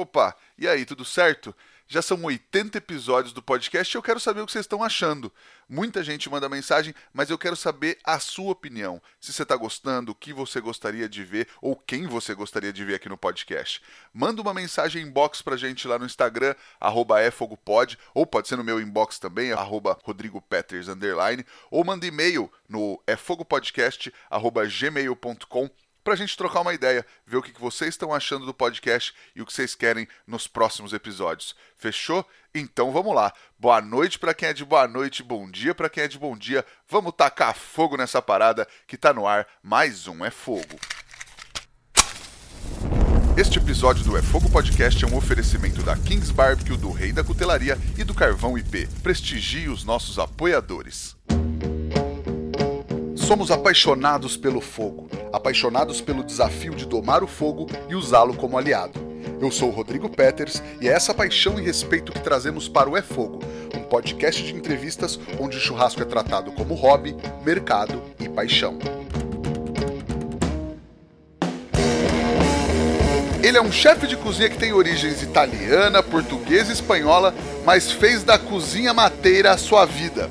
Opa, e aí, tudo certo? Já são 80 episódios do podcast e eu quero saber o que vocês estão achando. Muita gente manda mensagem, mas eu quero saber a sua opinião. Se você está gostando, o que você gostaria de ver ou quem você gostaria de ver aqui no podcast. Manda uma mensagem inbox pra gente lá no Instagram, arroba efogopod, ou pode ser no meu inbox também, arroba rodrigopeters, ou manda e-mail no efogopodcast.gmail.com para a gente trocar uma ideia, ver o que vocês estão achando do podcast e o que vocês querem nos próximos episódios. Fechou? Então vamos lá. Boa noite para quem é de boa noite, bom dia para quem é de bom dia. Vamos tacar fogo nessa parada que tá no ar. Mais um é fogo. Este episódio do É Fogo Podcast é um oferecimento da Kings Barbecue, do Rei da Cutelaria e do Carvão IP. Prestigie os nossos apoiadores. Somos apaixonados pelo fogo, apaixonados pelo desafio de domar o fogo e usá-lo como aliado. Eu sou o Rodrigo Peters e é essa paixão e respeito que trazemos para o É Fogo, um podcast de entrevistas onde o churrasco é tratado como hobby, mercado e paixão. Ele é um chefe de cozinha que tem origens italiana, portuguesa e espanhola, mas fez da cozinha mateira a sua vida.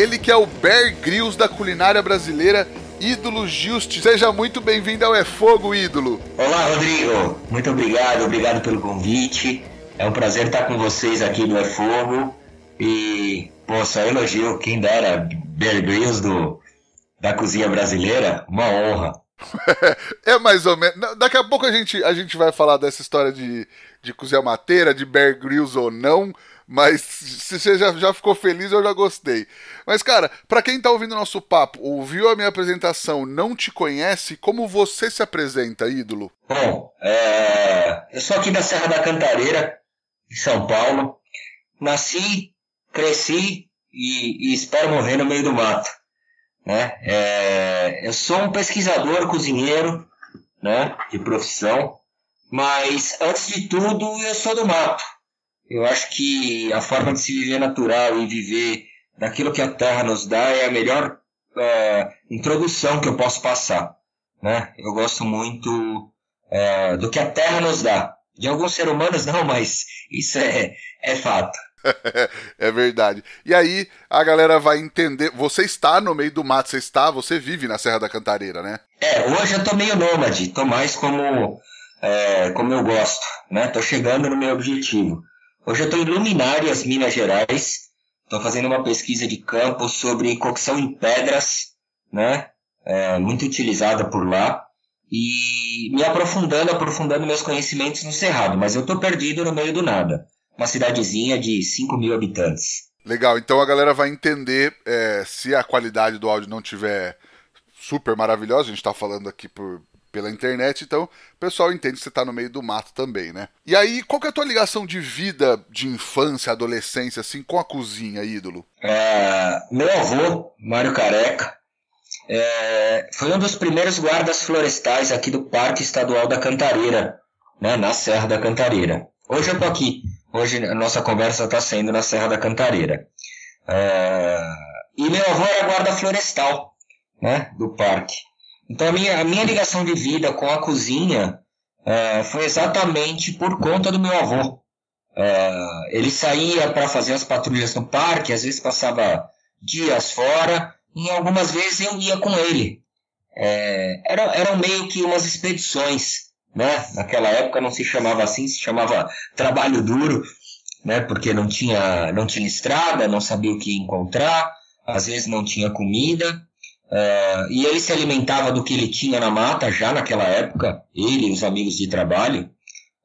Ele que é o Bear Grylls da culinária brasileira, ídolo Juste. Seja muito bem-vindo ao É Fogo, ídolo. Olá, Rodrigo. Muito obrigado, obrigado pelo convite. É um prazer estar com vocês aqui no É Fogo. E, pô, só elogio, quem dera, Bear Grylls do, da cozinha brasileira, uma honra. é mais ou menos. Daqui a pouco a gente, a gente vai falar dessa história de, de cozinha mateira, de Bear Grylls ou não. Mas se você já, já ficou feliz, eu já gostei. Mas, cara, para quem tá ouvindo nosso papo, ouviu a minha apresentação, não te conhece, como você se apresenta, ídolo? Bom, é... eu sou aqui da Serra da Cantareira, em São Paulo. Nasci, cresci e, e espero morrer no meio do mato. Né? É... Eu sou um pesquisador, cozinheiro, né, de profissão. Mas, antes de tudo, eu sou do mato. Eu acho que a forma de se viver natural e viver daquilo que a Terra nos dá é a melhor é, introdução que eu posso passar. Né? Eu gosto muito é, do que a Terra nos dá. De alguns seres humanos não, mas isso é, é fato. é verdade. E aí a galera vai entender. Você está no meio do mato, você está, você vive na Serra da Cantareira, né? É, hoje eu tô meio nômade, tô mais como, é, como eu gosto, né? Tô chegando no meu objetivo. Hoje eu estou em Luminárias, Minas Gerais. Estou fazendo uma pesquisa de campo sobre cocção em pedras, né? É, muito utilizada por lá. E me aprofundando, aprofundando meus conhecimentos no Cerrado. Mas eu estou perdido no meio do nada. Uma cidadezinha de 5 mil habitantes. Legal, então a galera vai entender é, se a qualidade do áudio não tiver super maravilhosa. A gente está falando aqui por, pela internet, então o pessoal entende que você está no meio do mato também, né? E aí, qual que é a tua ligação de vida, de infância, adolescência, assim, com a cozinha, ídolo? É, meu avô, Mário Careca, é, foi um dos primeiros guardas florestais aqui do Parque Estadual da Cantareira, né, na Serra da Cantareira. Hoje eu tô aqui, hoje a nossa conversa está sendo na Serra da Cantareira. É, e meu avô era guarda florestal, né, do parque. Então a minha, a minha ligação de vida com a cozinha é, foi exatamente por conta do meu avô. É, ele saía para fazer as patrulhas no parque, às vezes passava dias fora, e algumas vezes eu ia com ele. É, era, eram meio que umas expedições, né? Naquela época não se chamava assim, se chamava trabalho duro, né? Porque não tinha, não tinha estrada, não sabia o que encontrar, às vezes não tinha comida. Uh, e ele se alimentava do que ele tinha na mata já naquela época, ele e os amigos de trabalho,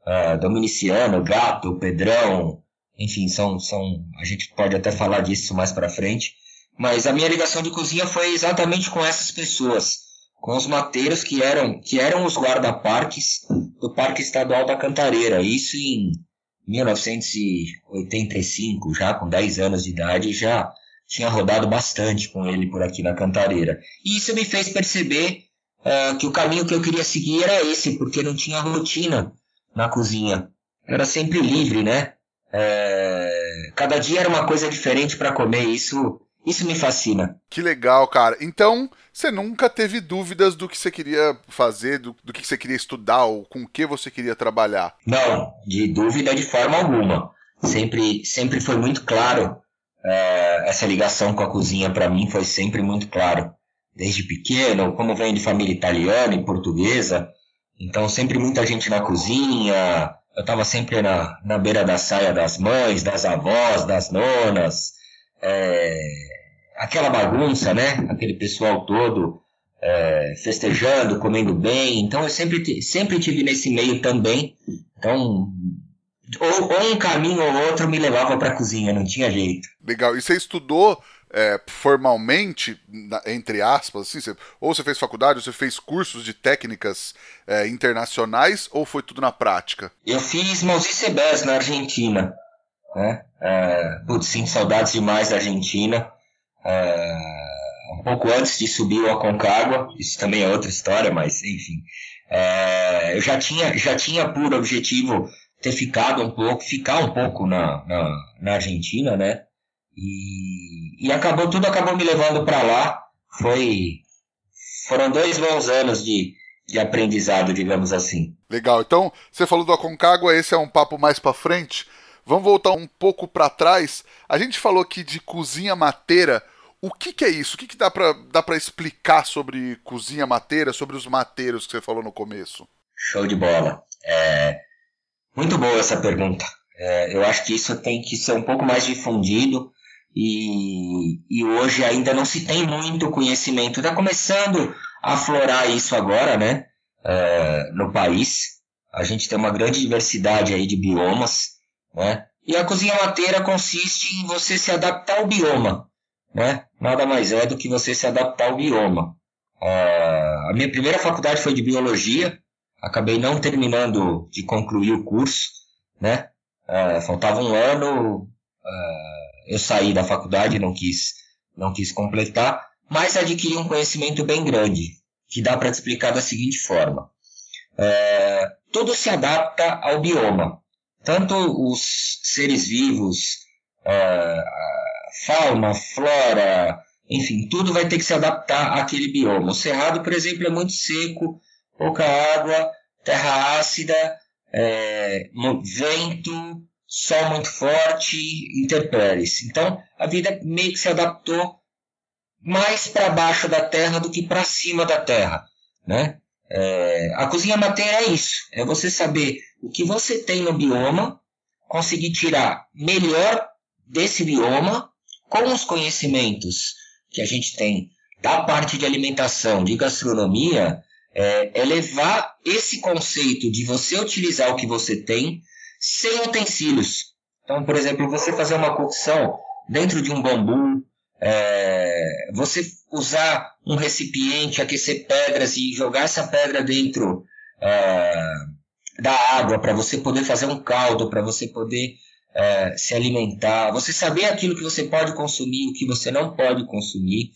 uh, Dominiciano, Gato, Pedrão, enfim, são, são, a gente pode até falar disso mais para frente. Mas a minha ligação de cozinha foi exatamente com essas pessoas, com os mateiros que eram, que eram os guarda-parques do Parque Estadual da Cantareira. Isso em 1985, já com 10 anos de idade, já tinha rodado bastante com ele por aqui na Cantareira. E isso me fez perceber uh, que o caminho que eu queria seguir era esse, porque não tinha rotina na cozinha. Era sempre livre, né? É... Cada dia era uma coisa diferente para comer. Isso, Isso me fascina. Que legal, cara. Então, você nunca teve dúvidas do que você queria fazer, do, do que você queria estudar ou com o que você queria trabalhar? Não, de dúvida de forma alguma. Sempre, sempre foi muito claro. É, essa ligação com a cozinha para mim foi sempre muito claro. Desde pequeno, como venho de família italiana e portuguesa, então sempre muita gente na cozinha. Eu estava sempre na, na beira da saia das mães, das avós, das nonas. É, aquela bagunça, né? Aquele pessoal todo é, festejando, comendo bem. Então eu sempre, sempre tive nesse meio também. Então, ou, ou um caminho ou outro me levava para a cozinha, não tinha jeito. Legal. E você estudou é, formalmente, entre aspas, assim, você, ou você fez faculdade, ou você fez cursos de técnicas é, internacionais, ou foi tudo na prática? Eu fiz Sebes na Argentina. Né? É, putz, sim, saudades demais da Argentina. É, um pouco antes de subir o Aconcagua, isso também é outra história, mas enfim. É, eu já tinha, já tinha por objetivo ter ficado um pouco, ficar um pouco na, na, na Argentina, né? E, e acabou, tudo acabou me levando para lá. Foi, foram dois bons anos de, de aprendizado, digamos assim. Legal. Então, você falou do Aconcagua, esse é um papo mais para frente. Vamos voltar um pouco para trás. A gente falou aqui de cozinha mateira. O que, que é isso? O que, que dá para explicar sobre cozinha mateira, sobre os mateiros que você falou no começo? Show de bola. É, muito boa essa pergunta. É, eu acho que isso tem que ser um pouco mais difundido e, e hoje ainda não se tem muito conhecimento. Está começando a aflorar isso agora, né? É, no país. A gente tem uma grande diversidade aí de biomas, né? E a cozinha mateira consiste em você se adaptar ao bioma né? Nada mais é do que você se adaptar ao bioma. Uh, a minha primeira faculdade foi de biologia, acabei não terminando de concluir o curso, né? Uh, faltava um ano, uh, eu saí da faculdade, não quis, não quis completar, mas adquiri um conhecimento bem grande, que dá para explicar da seguinte forma: tudo se adapta ao bioma, tanto os seres vivos, fauna, flora, enfim, tudo vai ter que se adaptar àquele bioma. O cerrado, por exemplo, é muito seco, pouca água, terra ácida, é, vento, sol muito forte, intempéries. Então, a vida meio que se adaptou mais para baixo da terra do que para cima da terra, né? É, a cozinha mateira é isso, é você saber o que você tem no bioma, conseguir tirar melhor desse bioma com os conhecimentos que a gente tem da parte de alimentação, de gastronomia, é, é levar esse conceito de você utilizar o que você tem sem utensílios. Então, por exemplo, você fazer uma cocção dentro de um bambu, é, você usar um recipiente, aquecer pedras e jogar essa pedra dentro é, da água para você poder fazer um caldo, para você poder é, se alimentar, você saber aquilo que você pode consumir, o que você não pode consumir.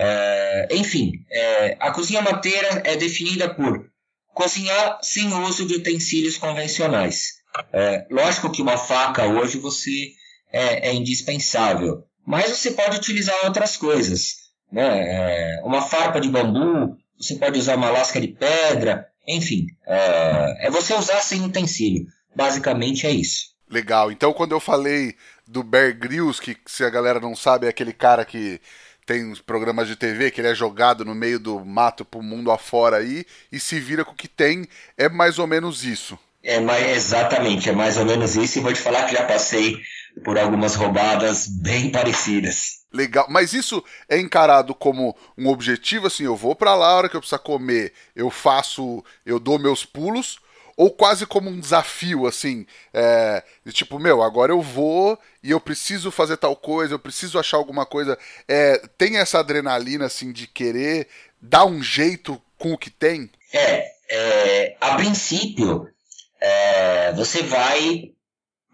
É, enfim, é, a cozinha mateira é definida por cozinhar sem uso de utensílios convencionais. É, lógico que uma faca hoje você é, indispensável, mas você pode utilizar outras coisas. Né? Uma farpa de bambu, você pode usar uma lasca de pedra, enfim, é você usar sem utensílio. Basicamente é isso. Legal. Então, quando eu falei do Bear Grylls, que se a galera não sabe, é aquele cara que tem programas de TV, que ele é jogado no meio do mato pro mundo afora aí e se vira com o que tem, é mais ou menos isso. É mais, exatamente, é mais ou menos isso, e vou te falar que já passei por algumas roubadas bem parecidas. Legal, mas isso é encarado como um objetivo, assim, eu vou para lá, a hora que eu precisar comer, eu faço, eu dou meus pulos, ou quase como um desafio, assim, é, de tipo, meu, agora eu vou e eu preciso fazer tal coisa, eu preciso achar alguma coisa. É, tem essa adrenalina, assim, de querer dar um jeito com o que tem? É, é a princípio, é, você vai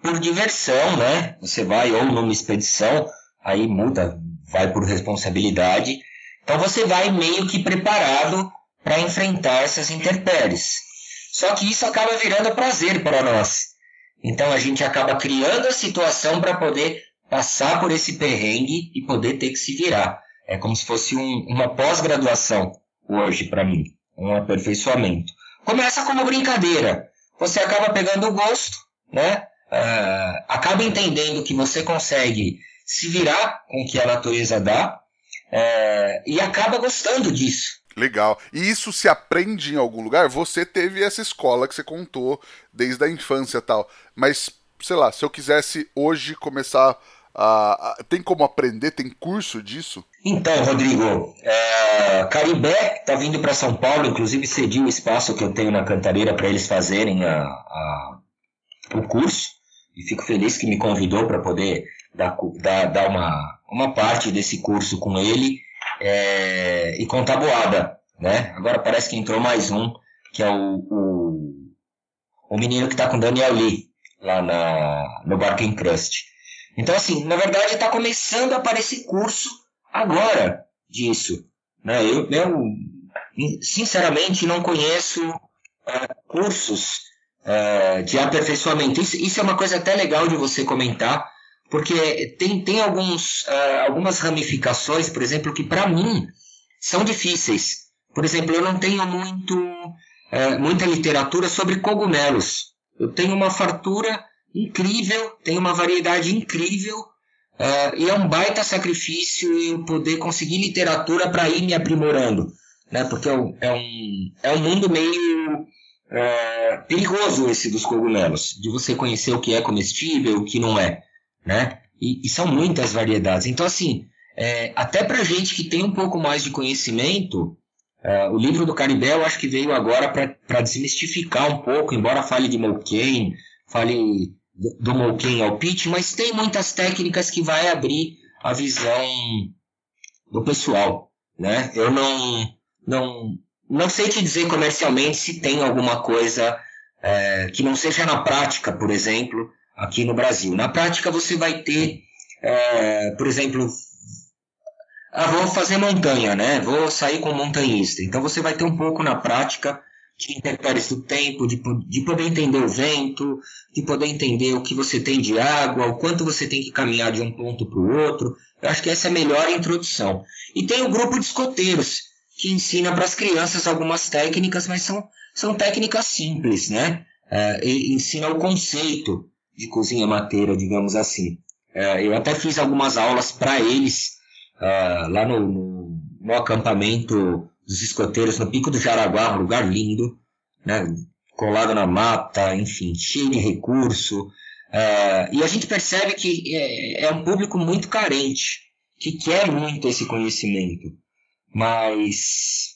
por diversão, né? Você vai ou numa expedição, aí muda, vai por responsabilidade. Então você vai meio que preparado para enfrentar essas intempéries. Só que isso acaba virando prazer para nós. Então a gente acaba criando a situação para poder passar por esse perrengue e poder ter que se virar. É como se fosse um, uma pós-graduação hoje para mim, um aperfeiçoamento. Começa como brincadeira. Você acaba pegando o gosto, né? Uh, acaba entendendo que você consegue se virar com o que a natureza dá uh, e acaba gostando disso. Legal. E isso se aprende em algum lugar? Você teve essa escola que você contou desde a infância tal. Mas, sei lá, se eu quisesse hoje começar a. a tem como aprender? Tem curso disso? Então, Rodrigo, é, Caribé está vindo para São Paulo, inclusive cedi o espaço que eu tenho na Cantareira para eles fazerem a, a, o curso. E fico feliz que me convidou para poder dar, dar, dar uma, uma parte desse curso com ele é, e com tabuada, né? Agora parece que entrou mais um, que é o, o, o menino que está com Daniel Lee, lá na, no Barking Crust. Então, assim, na verdade está começando a aparecer curso agora disso. Né? Eu, eu sinceramente, não conheço uh, cursos uh, de aperfeiçoamento. Isso, isso é uma coisa até legal de você comentar, porque tem, tem alguns, uh, algumas ramificações, por exemplo, que para mim são difíceis. Por exemplo, eu não tenho muito, uh, muita literatura sobre cogumelos. Eu tenho uma fartura incrível, tenho uma variedade incrível, uh, e é um baita sacrifício eu poder conseguir literatura para ir me aprimorando. Né? Porque é um, é um, é mundo meio perigoso esse dos cogumelos, de você conhecer o que é comestível, o que não é né? E, e são muitas variedades. Então, assim, é, até para gente que tem um pouco mais de conhecimento, é, o livro do Caribé eu acho que veio agora para desmistificar um pouco, embora fale de Molken, fale do Molken ao pitch, mas tem muitas técnicas que vai abrir a visão do pessoal, né? Eu não, não, não sei te dizer comercialmente se tem alguma coisa é, que não seja na prática, por exemplo, aqui no Brasil. Na prática, você vai ter, é, por exemplo, ah, vou fazer montanha, né? Vou sair com montanhista. Então, você vai ter um pouco na prática de intempéries do tempo, de, de poder entender o vento, de poder entender o que você tem de água, o quanto você tem que caminhar de um ponto para o outro. Eu acho que essa é a melhor introdução. E tem o grupo de escoteiros, que ensina para as crianças algumas técnicas, mas são, são técnicas simples, né? É, ensina o conceito de cozinha mateira, digamos assim. É, eu até fiz algumas aulas para eles uh, lá no, no, no, acampamento dos escoteiros no Pico do Jaraguá, um lugar lindo, né, colado na mata, enfim, cheio de recurso. Uh, e a gente percebe que é, é um público muito carente, que quer muito esse conhecimento, mas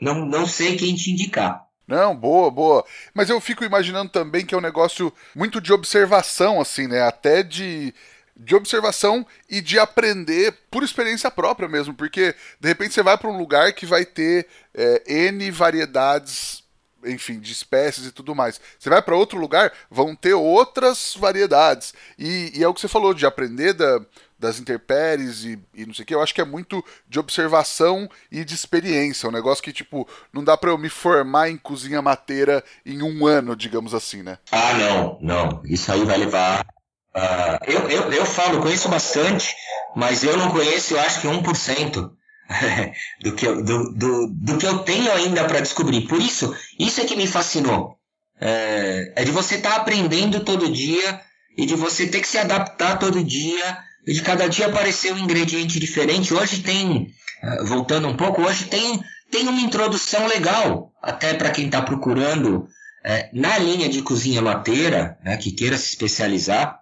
não, não sei quem te indicar. Não, boa, boa. Mas eu fico imaginando também que é um negócio muito de observação, assim, né? Até de, de observação e de aprender por experiência própria mesmo. Porque, de repente, você vai para um lugar que vai ter é, N variedades, enfim, de espécies e tudo mais. Você vai para outro lugar, vão ter outras variedades. E, e é o que você falou, de aprender da das intempéries e, e não sei o que, eu acho que é muito de observação e de experiência. Um negócio que, tipo, não dá para eu me formar em cozinha mateira em um ano, digamos assim, né? Ah, não, não. Isso aí vai levar. Uh, eu, eu, eu falo, conheço bastante, mas eu não conheço, eu acho que 1%. do, que eu, do, do, do que eu tenho ainda para descobrir. Por isso, isso é que me fascinou. É, é de você estar tá aprendendo todo dia e de você ter que se adaptar todo dia e de cada dia apareceu um ingrediente diferente. Hoje tem, eh, voltando um pouco, hoje tem, tem uma introdução legal, até para quem está procurando é, na linha de cozinha mateira, né, que queira se especializar,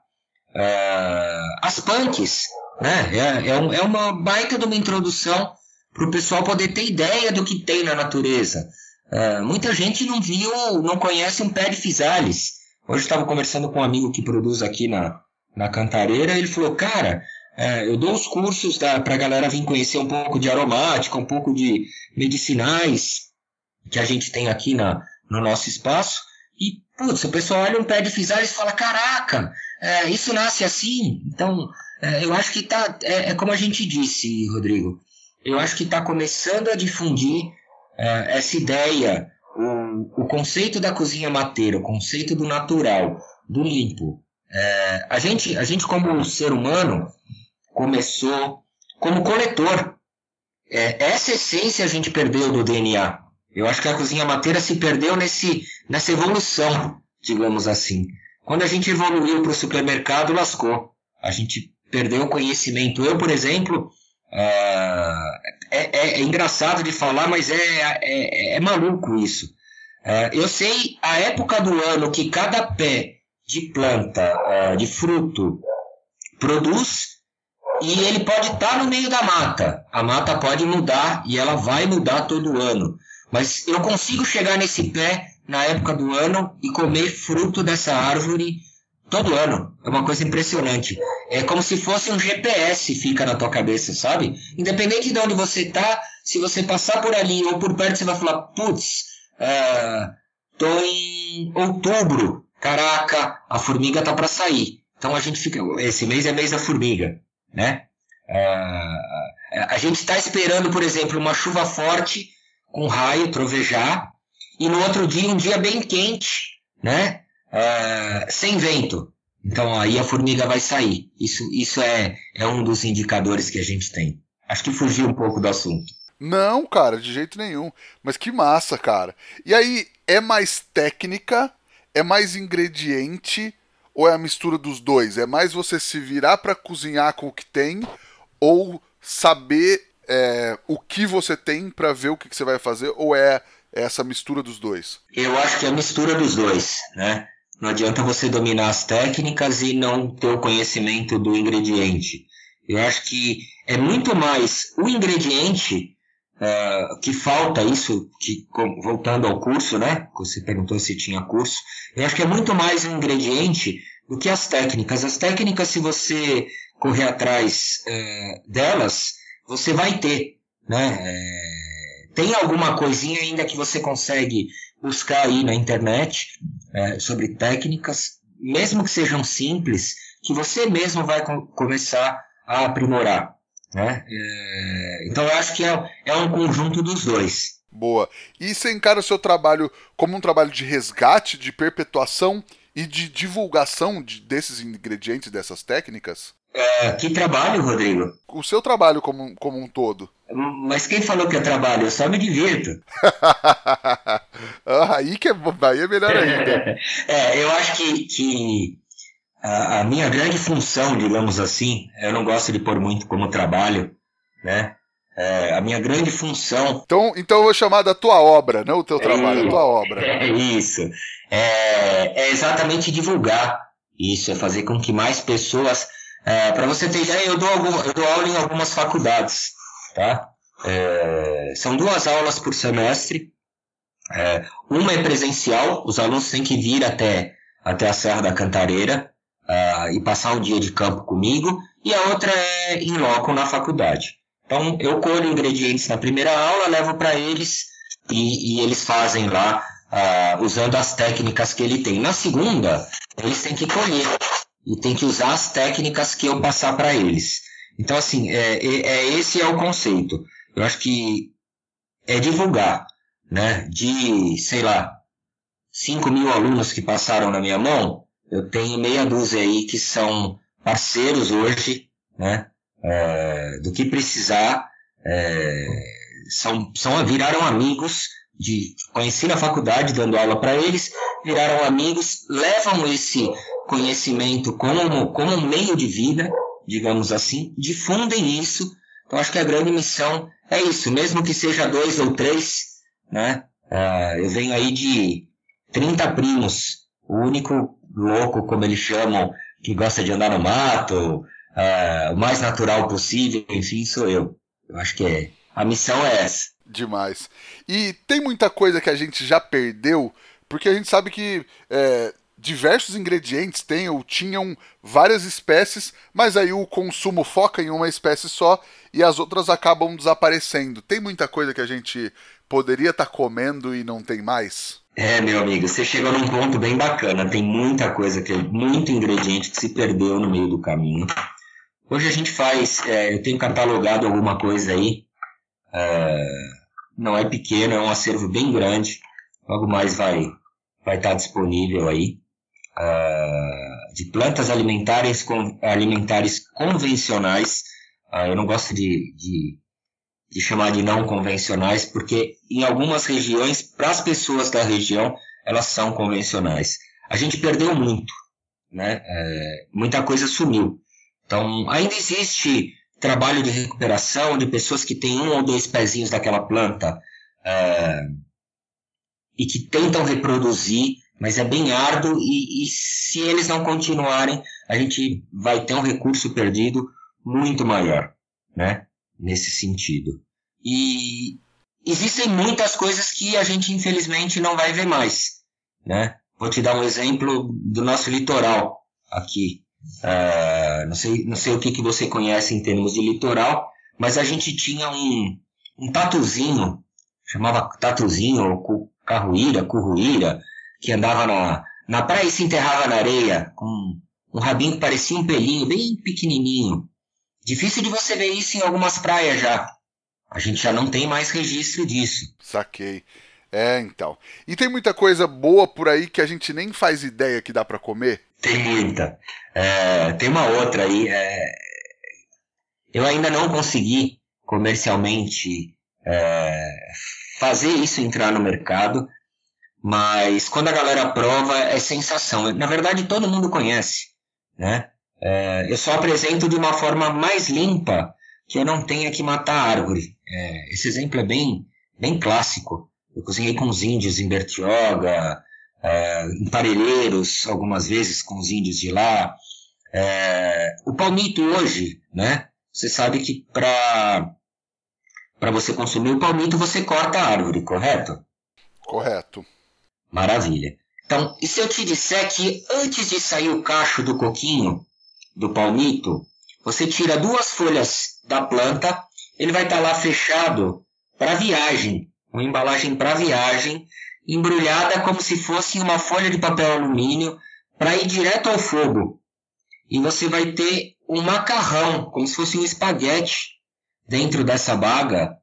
é, as punks, né, é, é, um, é uma baita de uma introdução para o pessoal poder ter ideia do que tem na natureza. muita gente não viu, não conhece um pé de fisales. Hoje estava conversando com um amigo que produz aqui na, na Cantareira, ele falou, cara, é, eu dou os cursos para a galera vir conhecer um pouco de aromática, um pouco de medicinais que a gente tem aqui na, no nosso espaço. E, putz, o pessoal olha um pé de fisalis e fala, caraca, é, isso nasce assim? Então, é, eu acho que tá, é, é, como a gente disse, Rodrigo, eu acho que está começando a difundir é, essa ideia, o, o conceito da cozinha mateira, o conceito do natural, do limpo, É, a, gente, a gente, como ser humano, começou como coletor. É, essa essência a gente perdeu do DNA. Eu acho que a cozinha mateira se perdeu nesse, nessa evolução, digamos assim. Quando a gente evoluiu para o supermercado, lascou. A gente perdeu o conhecimento. Eu, por exemplo, uh, é, é, é, engraçado de falar, mas é, é, é maluco isso. Uh, eu sei a época do ano que cada pé de planta, uh, de fruto, produz e ele pode estar tá no meio da mata. A mata pode mudar e ela vai mudar todo ano. Mas eu consigo chegar nesse pé na época do ano e comer fruto dessa árvore todo ano. É uma coisa impressionante. É como se fosse um GPS fica na tua cabeça, sabe? Independente de onde você tá, se você passar por ali ou por perto, você vai falar, putz, uh, tô em outubro. Caraca, a formiga tá para sair. Então a gente fica. Esse mês é mês da formiga, né? Uh, a gente está esperando, por exemplo, uma chuva forte com raio, trovejar, e no outro dia um dia bem quente, né? Uh, sem vento. Então aí a formiga vai sair. Isso, isso é, é um dos indicadores que a gente tem. Acho que fugiu um pouco do assunto. Não, cara, de jeito nenhum. Mas que massa, cara. E aí, é mais técnica, é mais ingrediente ou é a mistura dos dois? É mais você se virar para cozinhar com o que tem ou saber é, o que você tem para ver o que, que, você vai fazer ou é essa mistura dos dois? Eu acho que é a mistura dos dois, né? Não adianta você dominar as técnicas e não ter o conhecimento do ingrediente. Eu acho que é muito mais o ingrediente uh, que falta isso, que, voltando ao curso, né? Você perguntou se tinha curso. Eu acho que é muito mais um ingrediente do que as técnicas. As técnicas, se você correr atrás uh, delas, você vai ter, né? É, tem alguma coisinha ainda que você consegue buscar aí na internet é, sobre técnicas, mesmo que sejam simples, que você mesmo vai com, começar a aprimorar. Né? É, então eu acho que é, é um conjunto dos dois. Boa. E você encara o seu trabalho como um trabalho de resgate, de perpetuação e de divulgação de, desses ingredientes, dessas técnicas? É, que trabalho, Rodrigo? O seu trabalho como, como um todo. Mas quem falou que é trabalho? Eu só me divirto. aí que é, aí é melhor ainda. é, eu acho que, que a, a, minha grande função, digamos assim, eu não gosto de pôr muito como trabalho, né? É, a minha grande função. Então, então eu vou chamar da tua obra, não o teu trabalho, é, a tua obra. É isso. É, é exatamente divulgar isso, é fazer com que mais pessoas é, Para você ter ideia, eu dou, algum, eu dou aula em algumas faculdades, tá? É, são duas aulas por semestre. É, uma é presencial, os alunos têm que vir até, até a Serra da Cantareira e passar um dia de campo comigo, e a outra é em loco na faculdade. Então, eu colho ingredientes na primeira aula, levo para eles e, e, eles fazem lá uh, usando as técnicas que ele tem. Na segunda, eles têm que colher e tem que usar as técnicas que eu passar para eles. Então, assim, é, é, é, esse é o conceito. Eu acho que é divulgar, né? De, sei lá, 5 mil alunos que passaram na minha mão, eu tenho meia dúzia aí que são parceiros hoje, né? É, do que precisar, é, são, são, viraram amigos de conheci na faculdade dando aula para eles, viraram amigos, levam esse conhecimento como, como um meio de vida, digamos assim, difundem isso. Então acho que a grande missão é isso, mesmo que seja dois ou três, né? Uh, eu venho aí de 30 primos, o único louco, como eles chamam, que gosta de andar no mato, uh, o mais natural possível, enfim, sou eu. Eu acho que é, a missão é essa. Demais. E tem muita coisa que a gente já perdeu, porque a gente sabe que é, diversos ingredientes têm ou tinham várias espécies, mas aí o consumo foca em uma espécie só e as outras acabam desaparecendo. Tem muita coisa que a gente poderia estar tá comendo e não tem mais? É, meu amigo, você chegou num ponto bem bacana. Tem muita coisa, que, muito ingrediente que se perdeu no meio do caminho. Hoje a gente faz, é, eu tenho catalogado alguma coisa aí é, não é pequeno, é um acervo bem grande. Logo mais vai vai estar disponível aí. É, de plantas alimentares, alimentares convencionais. Uh, eu não gosto de, de, de, chamar de não convencionais, porque em algumas regiões, para as pessoas da região, elas são convencionais. A gente perdeu muito, né? É, muita coisa sumiu. Então, ainda existe trabalho de recuperação de pessoas que têm um ou dois pezinhos daquela planta é, e que tentam reproduzir mas é bem árduo e, e, se eles não continuarem, a gente vai ter um recurso perdido muito maior, né? Nesse sentido. E existem muitas coisas que a gente infelizmente não vai ver mais, né? Vou te dar um exemplo do nosso litoral aqui. Uh, não, sei, não sei o que, que você conhece em termos de litoral, mas a gente tinha um, um tatuzinho, chamava tatuzinho, ou carruíra, curruíra, que andava na, na praia e se enterrava na areia, com um rabinho que parecia um pelinho, bem pequenininho. Difícil de você ver isso em algumas praias já. A gente já não tem mais registro disso. Saquei. É, então. E tem muita coisa boa por aí que a gente nem faz ideia que dá para comer? Tem muita. É, tem uma outra aí. É... Eu ainda não consegui comercialmente é, fazer isso entrar no mercado, mas quando a galera prova, é sensação. Na verdade, todo mundo conhece, né? É, eu só apresento de uma forma mais limpa, que eu não tenha que matar a árvore. É, esse exemplo é bem, bem clássico. Eu cozinhei com os índios em Bertioga, é, em Parelheiros, algumas vezes com os índios de lá. É, o palmito hoje, né? Você sabe que para para você consumir o palmito, você corta a árvore, correto? Correto. Maravilha. Então, e se eu te disser que antes de sair o cacho do coquinho, do palmito, você tira duas folhas da planta, ele vai estar tá lá fechado para viagem, uma embalagem para viagem, embrulhada como se fosse uma folha de papel alumínio para ir direto ao fogo. E você vai ter um macarrão, como se fosse um espaguete, dentro dessa baga,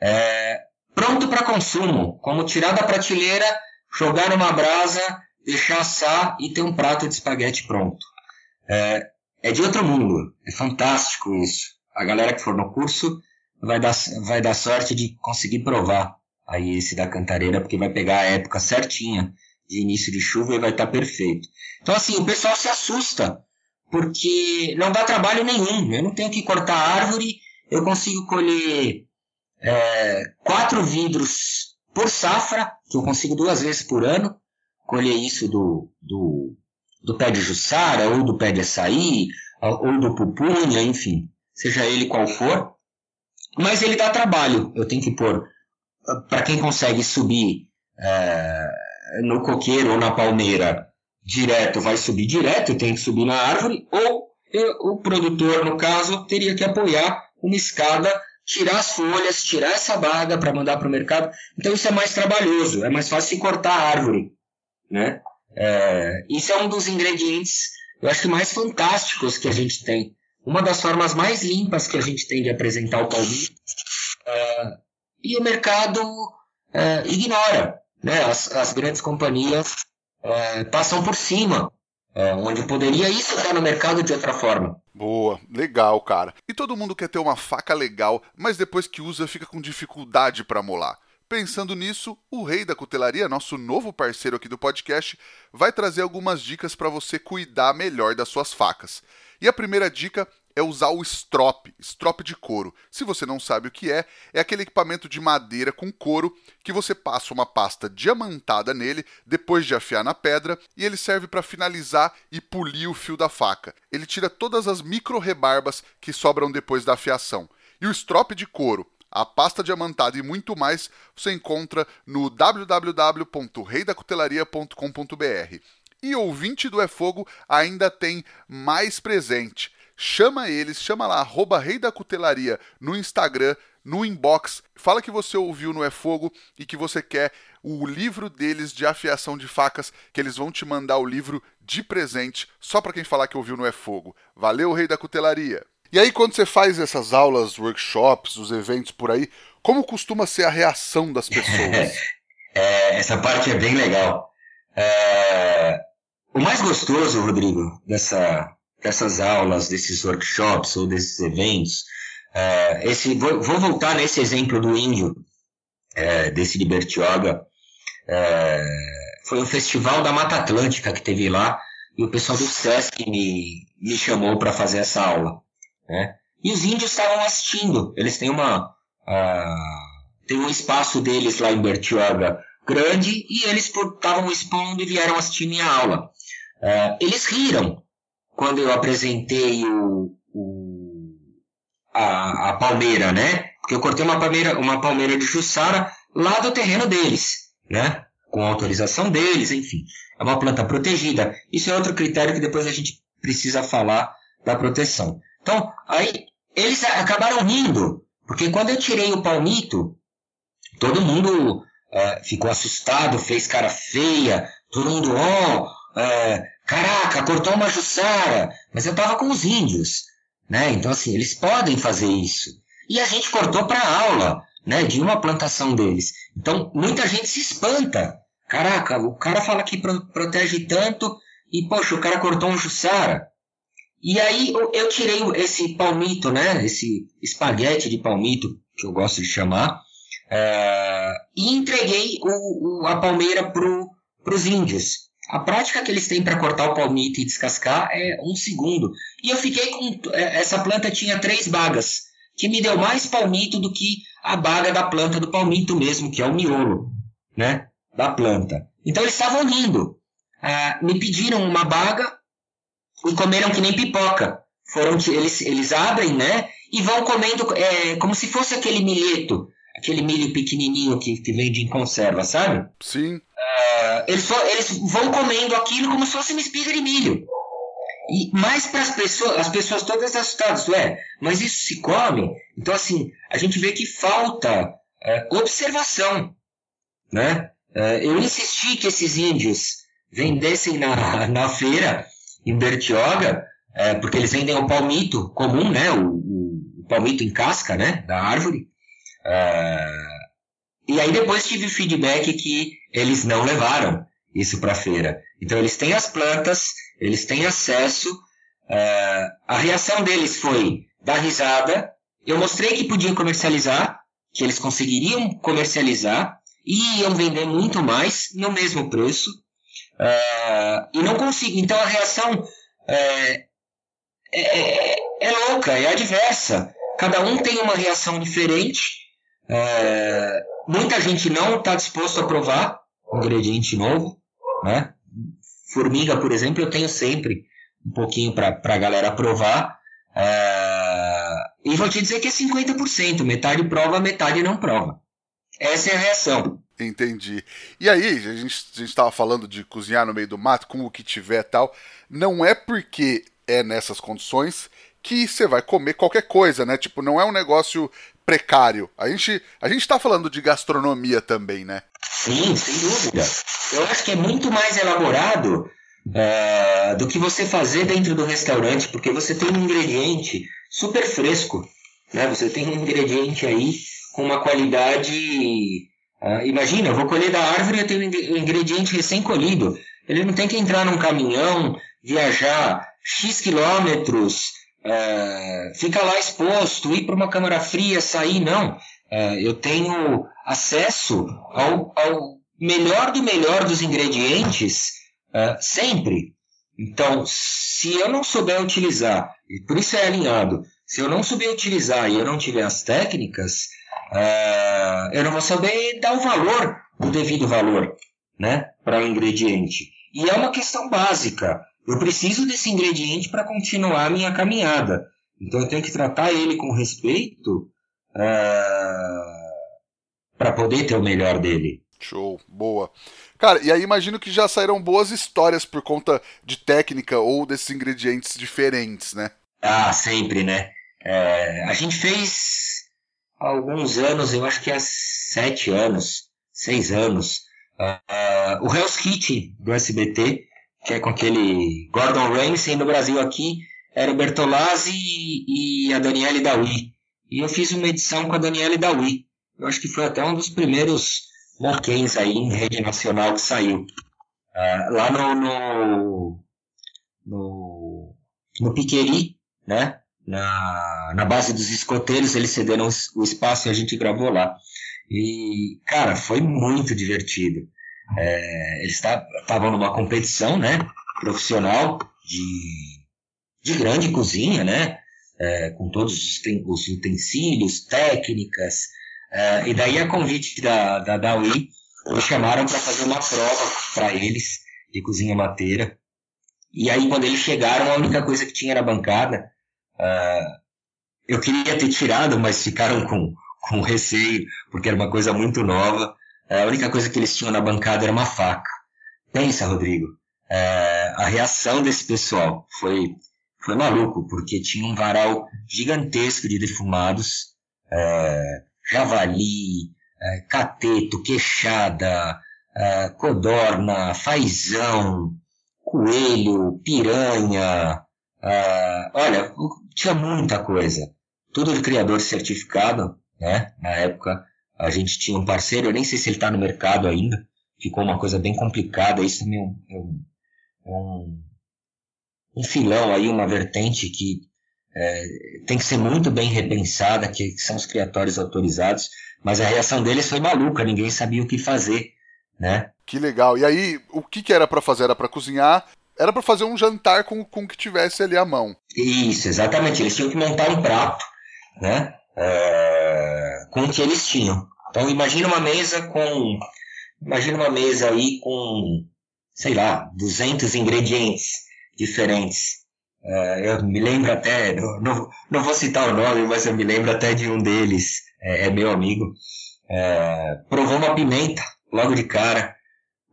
é, pronto para consumo, como tirar da prateleira jogar numa brasa, deixar assar e ter um prato de espaguete pronto. É, é de outro mundo, é fantástico isso. A galera que for no curso vai dar, vai dar sorte de conseguir provar aí esse da cantareira, porque vai pegar a época certinha de início de chuva e vai estar tá perfeito. Então, assim, o pessoal se assusta, porque não dá trabalho nenhum. Eu não tenho que cortar árvore, eu consigo colher é, quatro vidros por safra, que eu consigo duas vezes por ano, colher isso do, do, do pé de jussara, ou do pé de açaí, ou do pupunha, enfim, seja ele qual for. Mas ele dá trabalho. Eu tenho que pôr, para quem consegue subir é, no coqueiro ou na palmeira direto, vai subir direto, tem que subir na árvore, ou eu, o produtor, no caso, teria que apoiar uma escada tirar as folhas, tirar essa baga para mandar para o mercado. Então isso é mais trabalhoso, é mais fácil cortar a árvore, né? É, isso é um dos ingredientes, eu acho que mais fantásticos que a gente tem. Uma das formas mais limpas que a gente tem de apresentar o palmito. É, e o mercado é, ignora, né? As, as grandes companhias é, passam por cima é, onde poderia isso estar no mercado de outra forma. Boa, legal, cara. E todo mundo quer ter uma faca legal, mas depois que usa fica com dificuldade para molar. Pensando nisso, o Rei da Cutelaria, nosso novo parceiro aqui do podcast, vai trazer algumas dicas para você cuidar melhor das suas facas. E a primeira dica é usar o strop, strop de couro. Se você não sabe o que é, é aquele equipamento de madeira com couro que você passa uma pasta diamantada nele depois de afiar na pedra e ele serve para finalizar e polir o fio da faca. Ele tira todas as micro rebarbas que sobram depois da afiação. E o strop de couro, a pasta diamantada e muito mais você encontra no www.reidacutelaria.com.br. E ouvinte do É Fogo ainda tem mais presente chama eles, chama lá, arroba Rei da Cutelaria no Instagram, no inbox, fala que você ouviu no É Fogo e que você quer o livro deles de afiação de facas, que eles vão te mandar o livro de presente, só para quem falar que ouviu no É Fogo. Valeu, Rei da Cutelaria! E aí, quando você faz essas aulas, workshops, os eventos por aí, como costuma ser a reação das pessoas? é, essa parte é bem legal. É, o mais gostoso, Rodrigo, dessa, dessas aulas, desses workshops ou desses eventos, é, esse, vou, vou, voltar nesse exemplo do índio, é, desse Libertioga, é, foi o Festival da Mata Atlântica que teve lá, e o pessoal do Sesc me, me chamou para fazer essa aula. Né? E os índios estavam assistindo, eles têm uma... Uh, tem um espaço deles lá em Bertioga grande, e eles estavam expondo e vieram assistir minha aula. Uh, eles riram quando eu apresentei o, o a, a, palmeira, né? Porque eu cortei uma palmeira, uma palmeira de Jussara lá do terreno deles, né? Com autorização deles, enfim. É uma planta protegida. Isso é outro critério que depois a gente precisa falar da proteção. Então, aí eles acabaram rindo, porque quando eu tirei o palmito, todo mundo uh, ficou assustado, fez cara feia, todo mundo, ó, oh, é, caraca, cortou uma jussara, mas eu tava com os índios, né? Então, assim, eles podem fazer isso. E a gente cortou para aula, né? De uma plantação deles. Então, muita gente se espanta. Caraca, o cara fala que pro protege tanto e, poxa, o cara cortou um jussara. E aí eu, tirei esse palmito, né? Esse espaguete de palmito, que eu gosto de chamar, é, e entreguei o, o, a palmeira para os índios. A prática que eles têm para cortar o palmito e descascar é um segundo. E eu fiquei com. É, essa planta tinha três bagas, que me deu mais palmito do que a baga da planta do palmito mesmo, que é o miolo, né? Da planta. Então eles estavam rindo. Ah, me pediram uma baga e comeram que nem pipoca. Foram eles, eles abrem, né? E vão comendo é, como se fosse aquele milheto, aquele milho pequenininho que, que vende em conserva, sabe? Sim. Uh, eles, eles vão comendo aquilo como se fosse uma espiga de milho. E mais para as pessoas, as pessoas todas assustadas, ué, mas isso se come? Então, assim, a gente vê que falta uh, observação, né? Uh, eu insisti que esses índios vendessem na, na feira, em Bertioga, porque eles vendem o palmito comum, né? O, o, palmito em casca, né? Da árvore. e aí depois tive feedback que eles não levaram isso para feira. Então eles têm as plantas, eles têm acesso. Uh, a reação deles foi dar risada. Eu mostrei que podiam comercializar, que eles conseguiriam comercializar e iam vender muito mais no mesmo preço. Uh, e não consigo. Então a reação é, é, é, louca, é adversa. Cada um tem uma reação diferente. É, muita gente não está disposto a provar um ingrediente novo, né? Formiga, por exemplo, eu tenho sempre um pouquinho para a galera provar. É, e vou te dizer que é 50%, metade prova, metade não prova. Essa é a reação. Entendi. E aí, a gente estava falando de cozinhar no meio do mato, com o que tiver tal. Não é porque é nessas condições que você vai comer qualquer coisa, né? Tipo, não é um negócio precário. A gente, a gente tá falando de gastronomia também, né? Sim, sem dúvida. Eu acho que é muito mais elaborado é, do que você fazer dentro do restaurante, porque você tem um ingrediente super fresco, né? Você tem um ingrediente aí com uma qualidade. Uh, imagina, eu vou colher da árvore e eu tenho um ingrediente recém-colhido. Ele não tem que entrar num caminhão, viajar X quilômetros, é, fica lá exposto, ir para uma câmara fria, sair, não. É, eu tenho acesso ao, ao, melhor do melhor dos ingredientes é, sempre. Então, se eu não souber utilizar, e por isso é alinhado, se eu não souber utilizar e eu não tiver as técnicas, eu não vou saber dar o valor, o devido valor, né, para o ingrediente. E é uma questão básica. Eu preciso desse ingrediente para continuar a minha caminhada. Então eu tenho que tratar ele com respeito é, para poder ter o melhor dele. Show, boa. Cara, e aí imagino que já saíram boas histórias por conta de técnica ou desses ingredientes diferentes, né? Ah, sempre, né? É, a gente fez há alguns anos, eu acho que há sete anos, seis anos, uh, o Hell's Kitchen do SBT, que é com aquele Gordon Ramsay no Brasil aqui, era o Bertolazzi e, e a Daniele Dawi. E eu fiz uma edição com a Daniele Dawi. Eu acho que foi até um dos primeiros moquens aí em rede nacional que saiu. uh, lá no, no, no, no Piqueri, né? Na, na base dos escoteiros, eles cederam o espaço e a gente gravou lá. E, cara, foi muito divertido. É, eles estavam numa competição, né? Profissional de, de grande cozinha, né? É, com todos os utensílios, técnicas. É, e daí, a convite da, da Dawi, me chamaram para fazer uma prova para eles de cozinha mateira. E aí, quando eles chegaram, a única coisa que tinha na bancada, uh, eu queria ter tirado, mas ficaram com, com receio, porque era uma coisa muito nova. Uh, a única coisa que eles tinham na bancada era uma faca. Pensa, Rodrigo, uh, a reação desse pessoal foi, foi maluco, porque tinha um varal gigantesco de defumados, javali, cateto, queixada, codorna, fazão, coelho, piranha, uh, olha, tinha muita coisa. Tudo de criador certificado, né? Na época a gente tinha um parceiro, eu nem sei se ele está no mercado ainda, ficou uma coisa bem complicada, isso também é um, é um, um filão aí, uma vertente que é, tem que ser muito bem repensada, que são os criatórios autorizados, mas a reação deles foi maluca, ninguém sabia o que fazer, né? Que legal. E aí, o que, que era para fazer? Era para cozinhar? Era para fazer um jantar com, com o que tivesse ali à mão. Isso, exatamente. Eles tinham que montar um prato, né? É, com o que eles tinham. Então, imagina uma mesa com. Imagina uma mesa aí com, sei lá, 200 ingredientes diferentes. É, eu me lembro até, não, não vou citar o nome, mas eu me lembro até de um deles, é, é meu amigo. É, provou uma pimenta logo de cara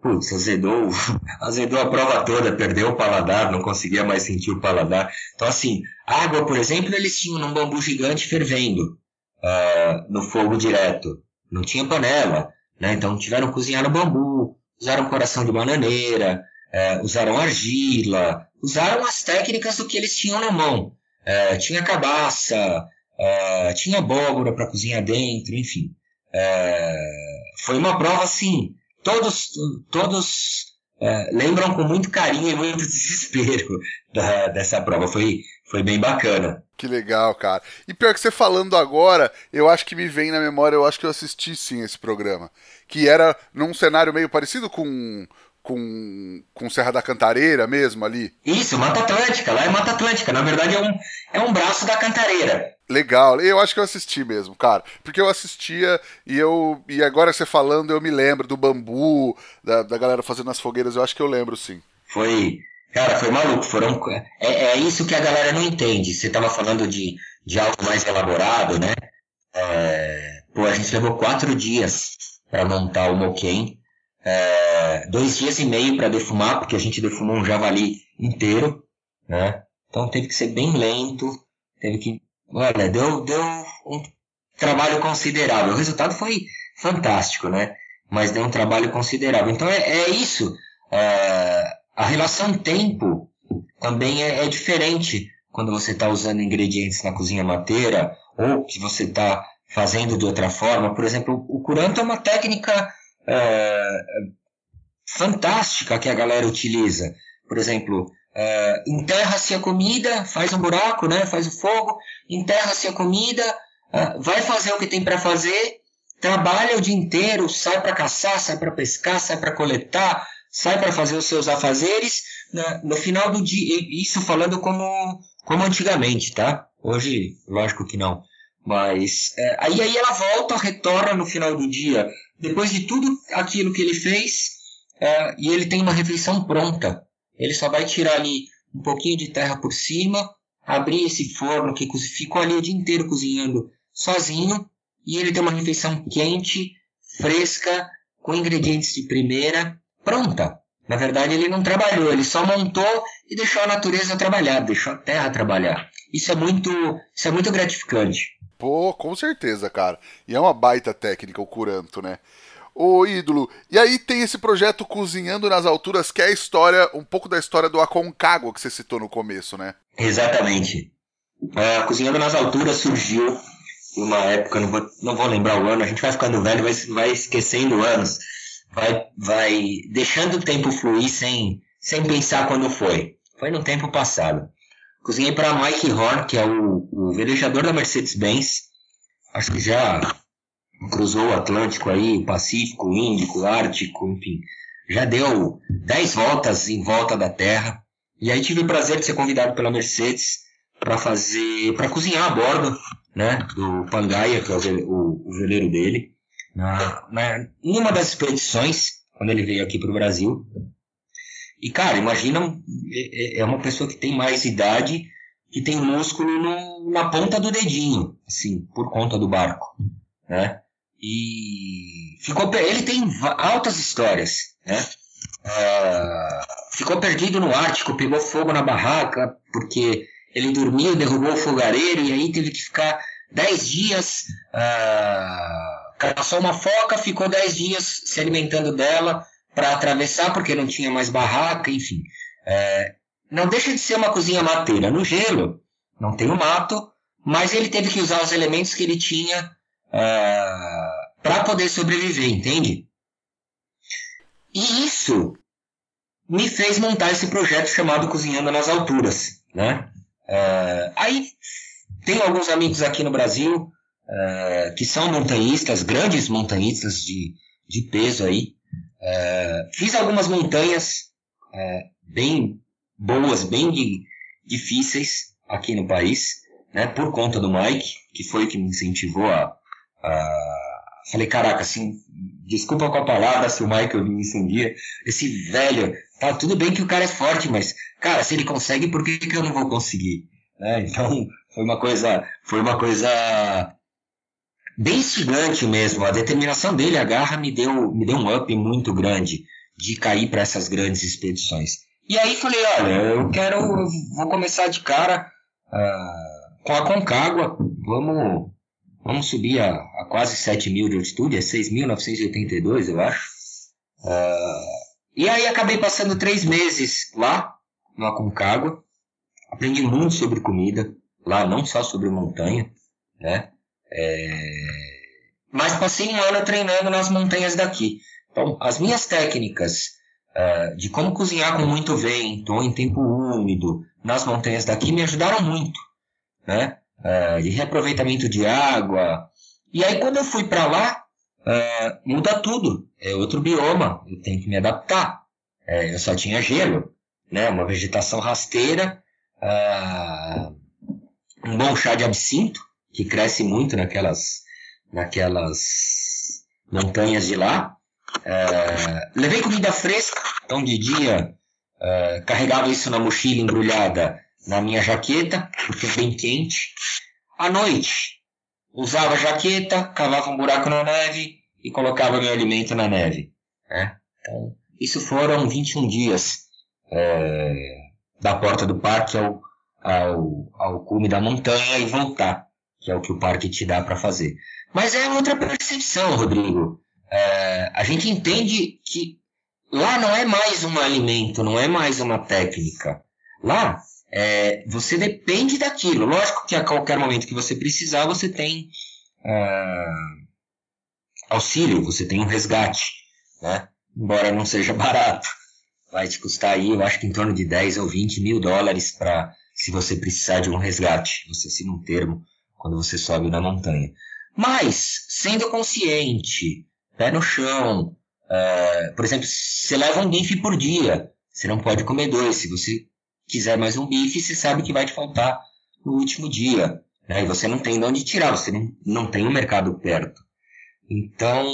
putz, azedou, azedou a prova toda, perdeu o paladar, não conseguia mais sentir o paladar. Então, assim, água, por exemplo, eles tinham num bambu gigante fervendo uh, no fogo direto. Não tinha panela, né? Então tiveram que cozinhar no bambu, usaram coração de bananeira, uh, usaram argila, usaram as técnicas do que eles tinham na mão. Uh, tinha cabaça, tinha abóbora para cozinhar dentro, enfim. foi uma prova assim todos, todos é, lembram com muito carinho e muito desespero da, dessa prova. Foi, foi bem bacana. Que legal, cara. E pior que você falando agora, eu acho que me vem na memória, eu acho que eu assisti sim esse programa. Que era num cenário meio parecido com com, com Serra da Cantareira mesmo ali. Isso, Mata Atlântica, lá é Mata Atlântica. Na verdade é um, é um braço da Cantareira. Legal, eu acho que eu assisti mesmo, cara. Porque eu assistia e eu. E agora você falando, eu me lembro do bambu, da, da galera fazendo as fogueiras, eu acho que eu lembro sim. Foi. Cara, foi maluco. Foram, é, é isso que a galera não entende. Você tava falando de, de algo mais elaborado, né? É, pô, a gente levou quatro dias para montar o moquém. É, dois dias e meio para defumar, porque a gente defumou um javali inteiro, né? Então teve que ser bem lento, teve que olha, deu, deu um trabalho considerável. O resultado foi fantástico, né? Mas deu um trabalho considerável. Então é, é isso. É, a relação tempo também é, é diferente quando você está usando ingredientes na cozinha mateira ou que você está fazendo de outra forma. Por exemplo, o curanto é uma técnica é, fantástica que a galera utiliza. Por exemplo, é, enterra-se a comida, faz um buraco, né? faz o fogo, enterra-se a comida, é, vai fazer o que tem para fazer, trabalha o dia inteiro, sai para caçar, sai para pescar, sai para coletar, sai para fazer os seus afazeres. Né? No final do dia, isso falando como, como antigamente, tá? Hoje, lógico que não. Mas é, aí, aí ela volta, retorna no final do dia, depois de tudo aquilo que ele fez, é, e ele tem uma refeição pronta. Ele só vai tirar ali um pouquinho de terra por cima, abrir esse forno que ficou ali o dia inteiro cozinhando sozinho, e ele tem uma refeição quente, fresca, com ingredientes de primeira, pronta. Na verdade, ele não trabalhou, ele só montou e deixou a natureza trabalhar, deixou a terra trabalhar. Isso é muito, isso é muito gratificante. Pô, com certeza, cara. E é uma baita técnica o curanto, né? Ô ídolo, e aí tem esse projeto Cozinhando nas Alturas, que é a história, um pouco da história do Aconcagua que você citou no começo, né? Exatamente. É, Cozinhando nas Alturas surgiu em uma época, não vou, não vou lembrar o ano, a gente vai ficando velho, vai, vai esquecendo anos. vai, vai deixando o tempo fluir sem, sem pensar quando foi. Foi no tempo passado. Cozinhei para Mike Horn, que é o, o velejador da Mercedes-Benz. Acho que já cruzou o Atlântico aí, o Pacífico, Índico, Ártico, enfim. Já deu 10 voltas em volta da Terra. E aí tive o prazer de ser convidado pela Mercedes para fazer, para cozinhar a bordo, né, do Pangaia, que é o, o, o veleiro dele, na, na, numa das expedições, quando ele veio aqui para o Brasil. E, cara, imagina, é, é, é uma pessoa que tem mais idade, que tem músculo no, na ponta do dedinho, assim, por conta do barco, né? E ficou, ele tem altas histórias, né? Uh, ficou perdido no Ártico, pegou fogo na barraca, porque ele dormiu, derrubou o fogareiro, e aí teve que ficar 10 dias, uh, caçou uma foca, ficou 10 dias se alimentando dela, para atravessar, porque não tinha mais barraca, enfim. É, não deixa de ser uma cozinha mateira. No gelo, não tem o mato, mas ele teve que usar os elementos que ele tinha é, para poder sobreviver, entende? E isso me fez montar esse projeto chamado Cozinhando nas Alturas, né? É, aí tem alguns amigos aqui no Brasil é, que são montanhistas, grandes montanhistas de, de peso aí, é, fiz algumas montanhas bem boas, bem difíceis aqui no país, né, por conta do Mike, que foi o que me incentivou a, a... Falei, caraca, assim, desculpa com a palavra se o Mike ouvisse um dia, esse velho, tá tudo bem que o cara é forte, mas, cara, se ele consegue, por que, que eu não vou conseguir? Né? Então, foi uma coisa, foi uma coisa bem instigante mesmo. A determinação dele, a garra, me deu, me deu um up muito grande de cair para essas grandes expedições. E aí falei, olha, eu quero, eu vou começar de cara uh, com a Concagua, vamos, vamos subir a, a quase 7 mil de altitude, é 6.982, eu acho. Uh, e aí acabei passando três meses lá, no Aconcagua, aprendi muito sobre comida, lá não só sobre montanha, né? É... Mas passei um ano treinando nas montanhas daqui. Então, as minhas técnicas uh, de como cozinhar com muito vento ou em tempo úmido nas montanhas daqui me ajudaram muito, né? Uh, de reaproveitamento de água. E aí, quando eu fui para lá, uh, muda tudo. É outro bioma, eu tenho que me adaptar. É, eu só tinha gelo, né? Uma vegetação rasteira, um bom chá de absinto, que cresce muito naquelas, naquelas montanhas de lá. Levei comida fresca, então de dia carregava isso na mochila embrulhada na minha jaqueta, porque é bem quente. À noite, usava jaqueta, cavava um buraco na neve e colocava meu alimento na neve. Né? Então, isso foram 21 dias é, da porta do parque ao, ao, ao cume da montanha e voltar que é o que o parque te dá para fazer. Mas é outra percepção, Rodrigo. É, a gente entende que lá não é mais um alimento, não é mais uma técnica. Lá é, você depende daquilo. Lógico que a qualquer momento que você precisar, você tem é, auxílio, você tem um resgate, né? embora não seja barato. Vai te custar aí, eu acho que em torno de 10 ou 20 mil dólares para se você precisar de um resgate. Você assina um termo quando você sobe na montanha. Mas, sendo consciente, pé no chão, é, por exemplo, você leva um bife por dia, você não pode comer dois. Se você quiser mais um bife, você sabe que vai te faltar no último dia. Né? E você não tem de onde tirar, você não, não tem um mercado perto. Então,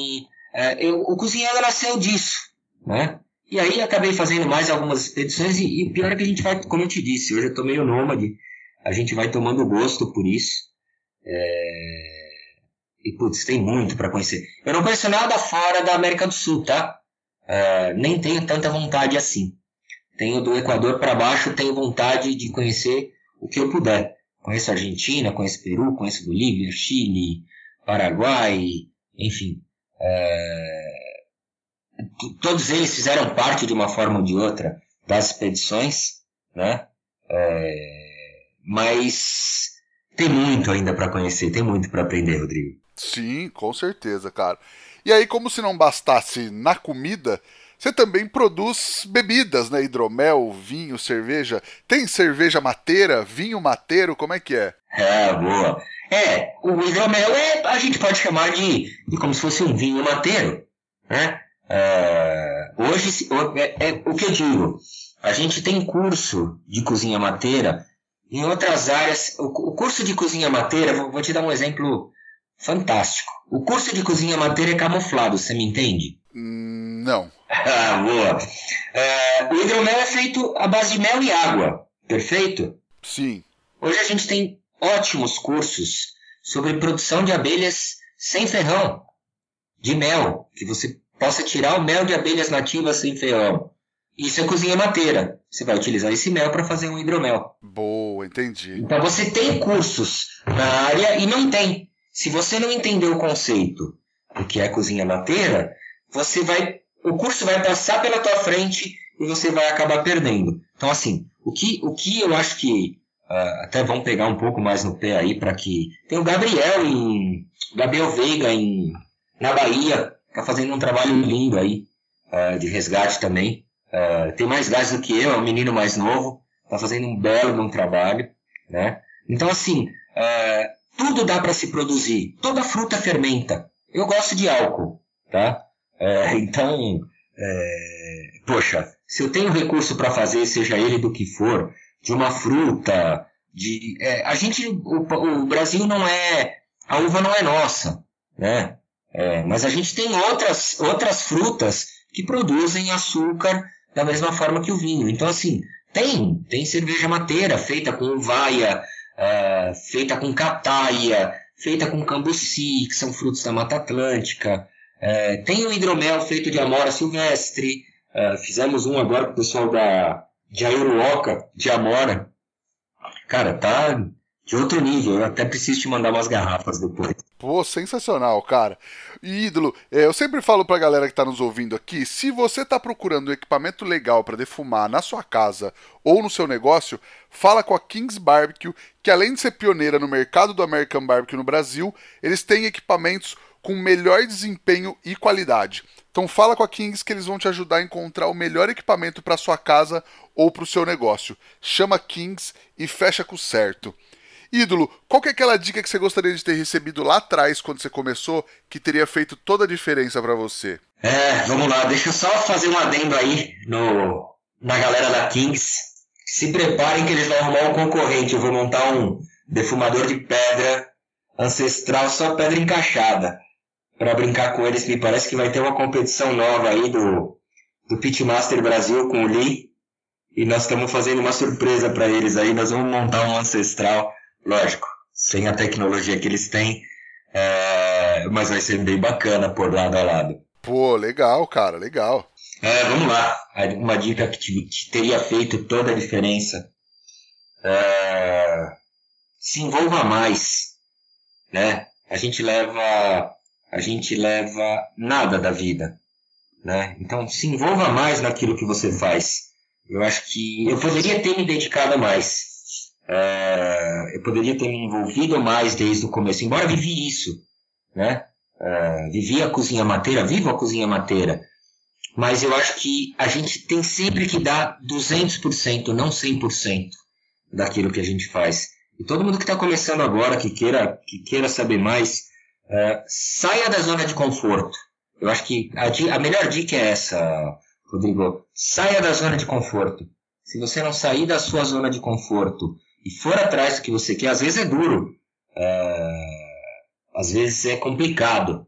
é, eu, o cozinheiro nasceu disso. Né? E aí acabei fazendo mais algumas expedições e, e pior é que a gente vai, como eu te disse, hoje eu tô meio nômade, a gente vai tomando gosto por isso. É... E, putz, tem muito para conhecer. Eu não conheço nada fora da América do Sul, tá? É... Nem tenho tanta vontade assim. Tenho do Equador para baixo, tenho vontade de conhecer o que eu puder. Conheço Argentina, conheço Peru, conheço Bolívia, Chile, Paraguai, enfim. É... Todos eles fizeram parte de uma forma ou de outra das expedições, né? É... Mas tem muito ainda para conhecer, tem muito para aprender, Rodrigo. Sim, com certeza, cara. E aí, como se não bastasse na comida, você também produz bebidas, né? Hidromel, vinho, cerveja. Tem cerveja mateira, vinho mateiro, como é que é? É, boa. É, o hidromel é, a gente pode chamar de, de como se fosse um vinho mateiro, né? É, hoje, é, é, o que eu digo, a gente tem curso de cozinha mateira em outras áreas. O, o curso de cozinha mateira, vou, vou te dar um exemplo fantástico. O curso de cozinha mateira é camuflado, você me entende? Hum, não. Ah, boa. É, o hidromel é feito à base de mel e água, perfeito? Sim. Hoje a gente tem ótimos cursos sobre produção de abelhas sem ferrão, de mel, que você possa tirar o mel de abelhas nativas sem ferrão. Isso é cozinha mateira. Você vai utilizar esse mel para fazer um hidromel. Boa, entendi. Então você tem cursos na área e não tem. Se você não entender o conceito do que é cozinha mateira, você vai, o curso vai passar pela tua frente e você vai acabar perdendo. Então, assim, o que, o que eu acho que uh, até vão pegar um pouco mais no pé aí para que tem o Gabriel em Gabriel Veiga em na Bahia tá fazendo um trabalho lindo aí uh, de resgate também. Uh, tem mais gás do que eu, é um menino mais novo, tá fazendo um belo trabalho, né? Então assim, tudo dá para se produzir. Toda fruta fermenta. Eu gosto de álcool, tá? É, então, é, poxa, se eu tenho recurso para fazer, seja ele do que for, de uma fruta, de é, a gente, o, o, Brasil não é, a uva não é nossa, né? É, mas a gente tem outras outras frutas que produzem açúcar da mesma forma que o vinho. Então assim, tem tem cerveja mateira feita com uvaia, é, feita com cataia, feita com cambuci, que são frutos da Mata Atlântica. É, tem o hidromel feito de amora silvestre. É, fizemos um agora com o pessoal da de de amora. Cara, tá de outro nível. Eu até preciso te mandar umas garrafas depois. Pô, sensacional, cara. E, ídolo, é, eu sempre falo pra galera que tá nos ouvindo aqui, se você tá procurando um equipamento legal para defumar na sua casa ou no seu negócio, fala com a Kings Barbecue, que além de ser pioneira no mercado do American Barbecue no Brasil, eles têm equipamentos com melhor desempenho e qualidade. Então fala com a Kings que eles vão te ajudar a encontrar o melhor equipamento para sua casa ou para o seu negócio. Chama Kings e fecha com o certo. Ídolo, qual que é aquela dica que você gostaria de ter recebido lá atrás quando você começou que teria feito toda a diferença para você? É, vamos lá, deixa eu só fazer um adendo aí no, na galera da Kings. Se preparem que eles vão arrumar um concorrente. Eu vou montar um defumador de pedra ancestral, só pedra encaixada para brincar com eles. Me parece que vai ter uma competição nova aí do, do Pitmaster Brasil com o Lee. E nós estamos fazendo uma surpresa para eles aí. Nós vamos montar um ancestral, lógico, sem a tecnologia que eles têm. É, mas vai ser bem bacana por lado a lado. Pô, legal, cara, legal. É, vamos lá. Uma dica que te, te teria feito toda a diferença. É, se envolva mais, né? A gente leva a gente leva nada da vida, né? Então se envolva mais naquilo que você faz. Eu acho que eu poderia ter me dedicado mais. É, eu poderia ter me envolvido mais desde o começo, embora vivi isso, né? É, vivi a cozinha mateira, vivo a cozinha mateira. Mas eu acho que a gente tem sempre que dar 200%, não 100% daquilo que a gente faz. E todo mundo que está começando agora, que queira, que queira saber mais, é, saia da zona de conforto. Eu acho que a, a melhor dica é essa, Rodrigo. Saia da zona de conforto. Se você não sair da sua zona de conforto e for atrás do que você quer, às vezes é duro, é, às vezes é complicado,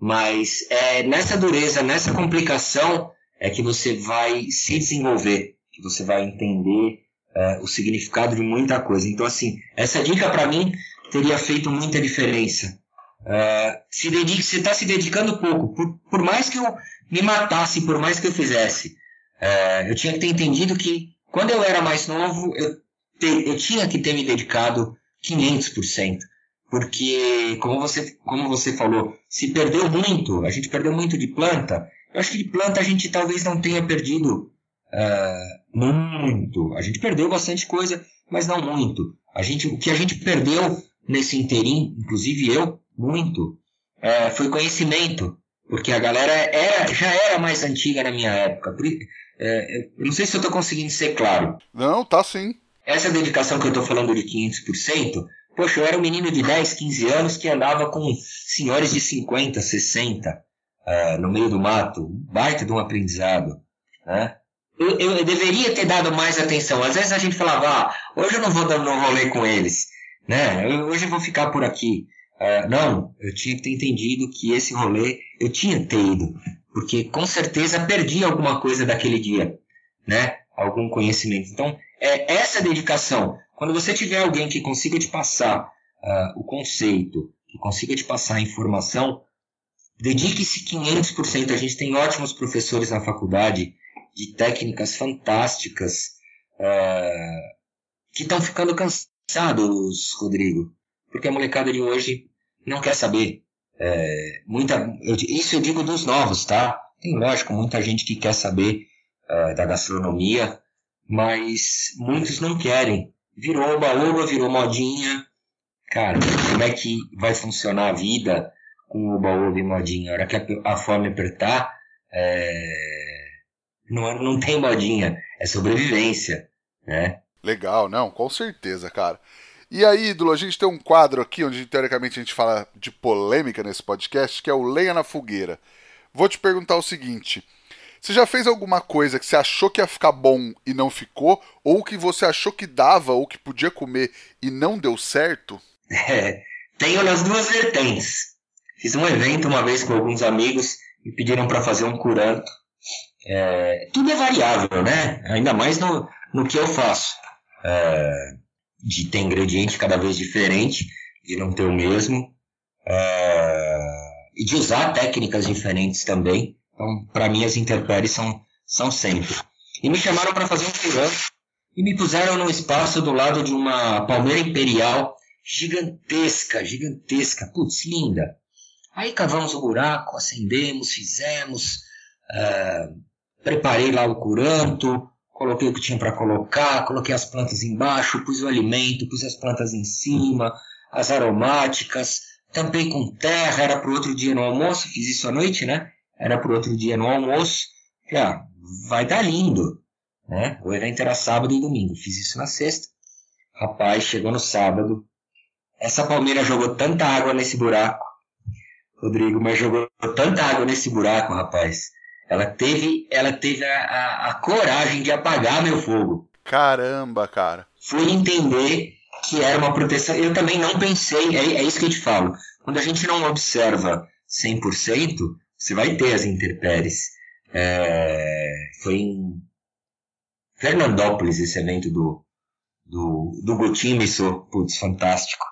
mas é nessa dureza, nessa complicação é que você vai se desenvolver, que você vai entender é, o significado de muita coisa. Então, assim, essa dica para mim teria feito muita diferença. Uh, se dedique, você está se dedicando pouco. Por, por, mais que eu me matasse, por mais que eu fizesse, uh, eu tinha que ter entendido que quando eu era mais novo, eu, te, eu tinha que ter me dedicado 500%. Porque, como você, como você falou, se perdeu muito, a gente perdeu muito de planta. Eu acho que de planta a gente talvez não tenha perdido uh, muito. A gente perdeu bastante coisa, mas não muito. A gente, o que a gente perdeu nesse interim, inclusive eu, muito, é, foi conhecimento, porque a galera era, já era mais antiga na minha época. É, eu não sei se eu estou conseguindo ser claro. Não, tá sim. Essa dedicação que eu estou falando de 500%, poxa, eu era um menino de 10, 15 anos que andava com senhores de 50, 60 uh, no meio do mato. Baita de um aprendizado. Né? Eu, eu, deveria ter dado mais atenção. Às vezes a gente falava, ah, hoje eu não vou dar um rolê com eles. Né? Eu, hoje eu vou ficar por aqui. Uh, não, eu tinha que ter entendido que esse rolê eu tinha que ter ido. Porque com certeza perdi alguma coisa daquele dia. Né? Algum conhecimento. Então, é essa dedicação. Quando você tiver alguém que consiga te passar uh, o conceito, que consiga te passar a informação, dedique-se 500%. A gente tem ótimos professores na faculdade de técnicas fantásticas uh, que estão ficando cansados, Rodrigo, porque a molecada de hoje não quer saber. É, muita, eu, isso eu digo dos novos, tá? Tem, lógico, muita gente que quer saber uh, da gastronomia, mas muitos não querem. Virou oba-oba, virou modinha. Cara, como é que vai funcionar a vida com oba-oba e modinha? A hora que a, a fome apertar, é... não, não tem modinha, é sobrevivência, né? Legal, não, com certeza, cara. E aí, ídolo, a gente tem um quadro aqui onde teoricamente a gente fala de polêmica nesse podcast, que é o Lenha na Fogueira. Vou te perguntar o seguinte: você já fez alguma coisa que você achou que ia ficar bom e não ficou? Ou que você achou que dava ou que podia comer e não deu certo? É, tenho nas duas vertentes. Fiz um evento uma vez com alguns amigos e pediram para fazer um curanto. É, tudo é variável, né? Ainda mais no, no que eu faço. É, de ter ingrediente cada vez diferente, de não ter o mesmo. É, e de usar técnicas diferentes também. Então, para mim, as intempéries são, são sempre. E me chamaram para fazer um furão e me puseram num espaço do lado de uma palmeira imperial gigantesca, gigantesca, putz, linda. Aí cavamos o buraco, acendemos, fizemos, uh, preparei lá o curanto, coloquei o que tinha para colocar, coloquei as plantas embaixo, pus o alimento, pus as plantas em cima, as aromáticas, tampei com terra, era para outro dia no almoço, fiz isso à noite, né? era para outro dia no almoço. Falei, ah, vai dar lindo. Né? O evento era sábado e domingo. Fiz isso na sexta. Rapaz, chegou no sábado. Essa palmeira jogou tanta água nesse buraco. Rodrigo, mas jogou tanta água nesse buraco, rapaz. Ela teve, ela teve a, a, a coragem de apagar meu fogo. Caramba, cara. Fui entender que era uma proteção. Eu também não pensei, é, é isso que eu te falo. Quando a gente não observa 100%, você vai ter as intempéries. É, foi em Fernandópolis esse evento do, do, do Gotímiso, putz, fantástico.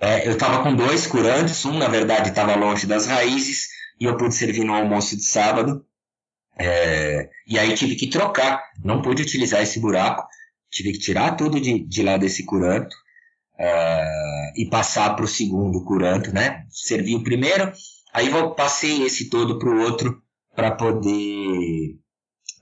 É, eu estava com dois curantes, um na verdade estava longe das raízes, e eu pude servir no almoço de sábado. É, e aí tive que trocar, não pude utilizar esse buraco, tive que tirar tudo de, de lá desse curanto é, e passar para o segundo curanto, né? Servi o primeiro, Aí eu passei esse todo para o outro para poder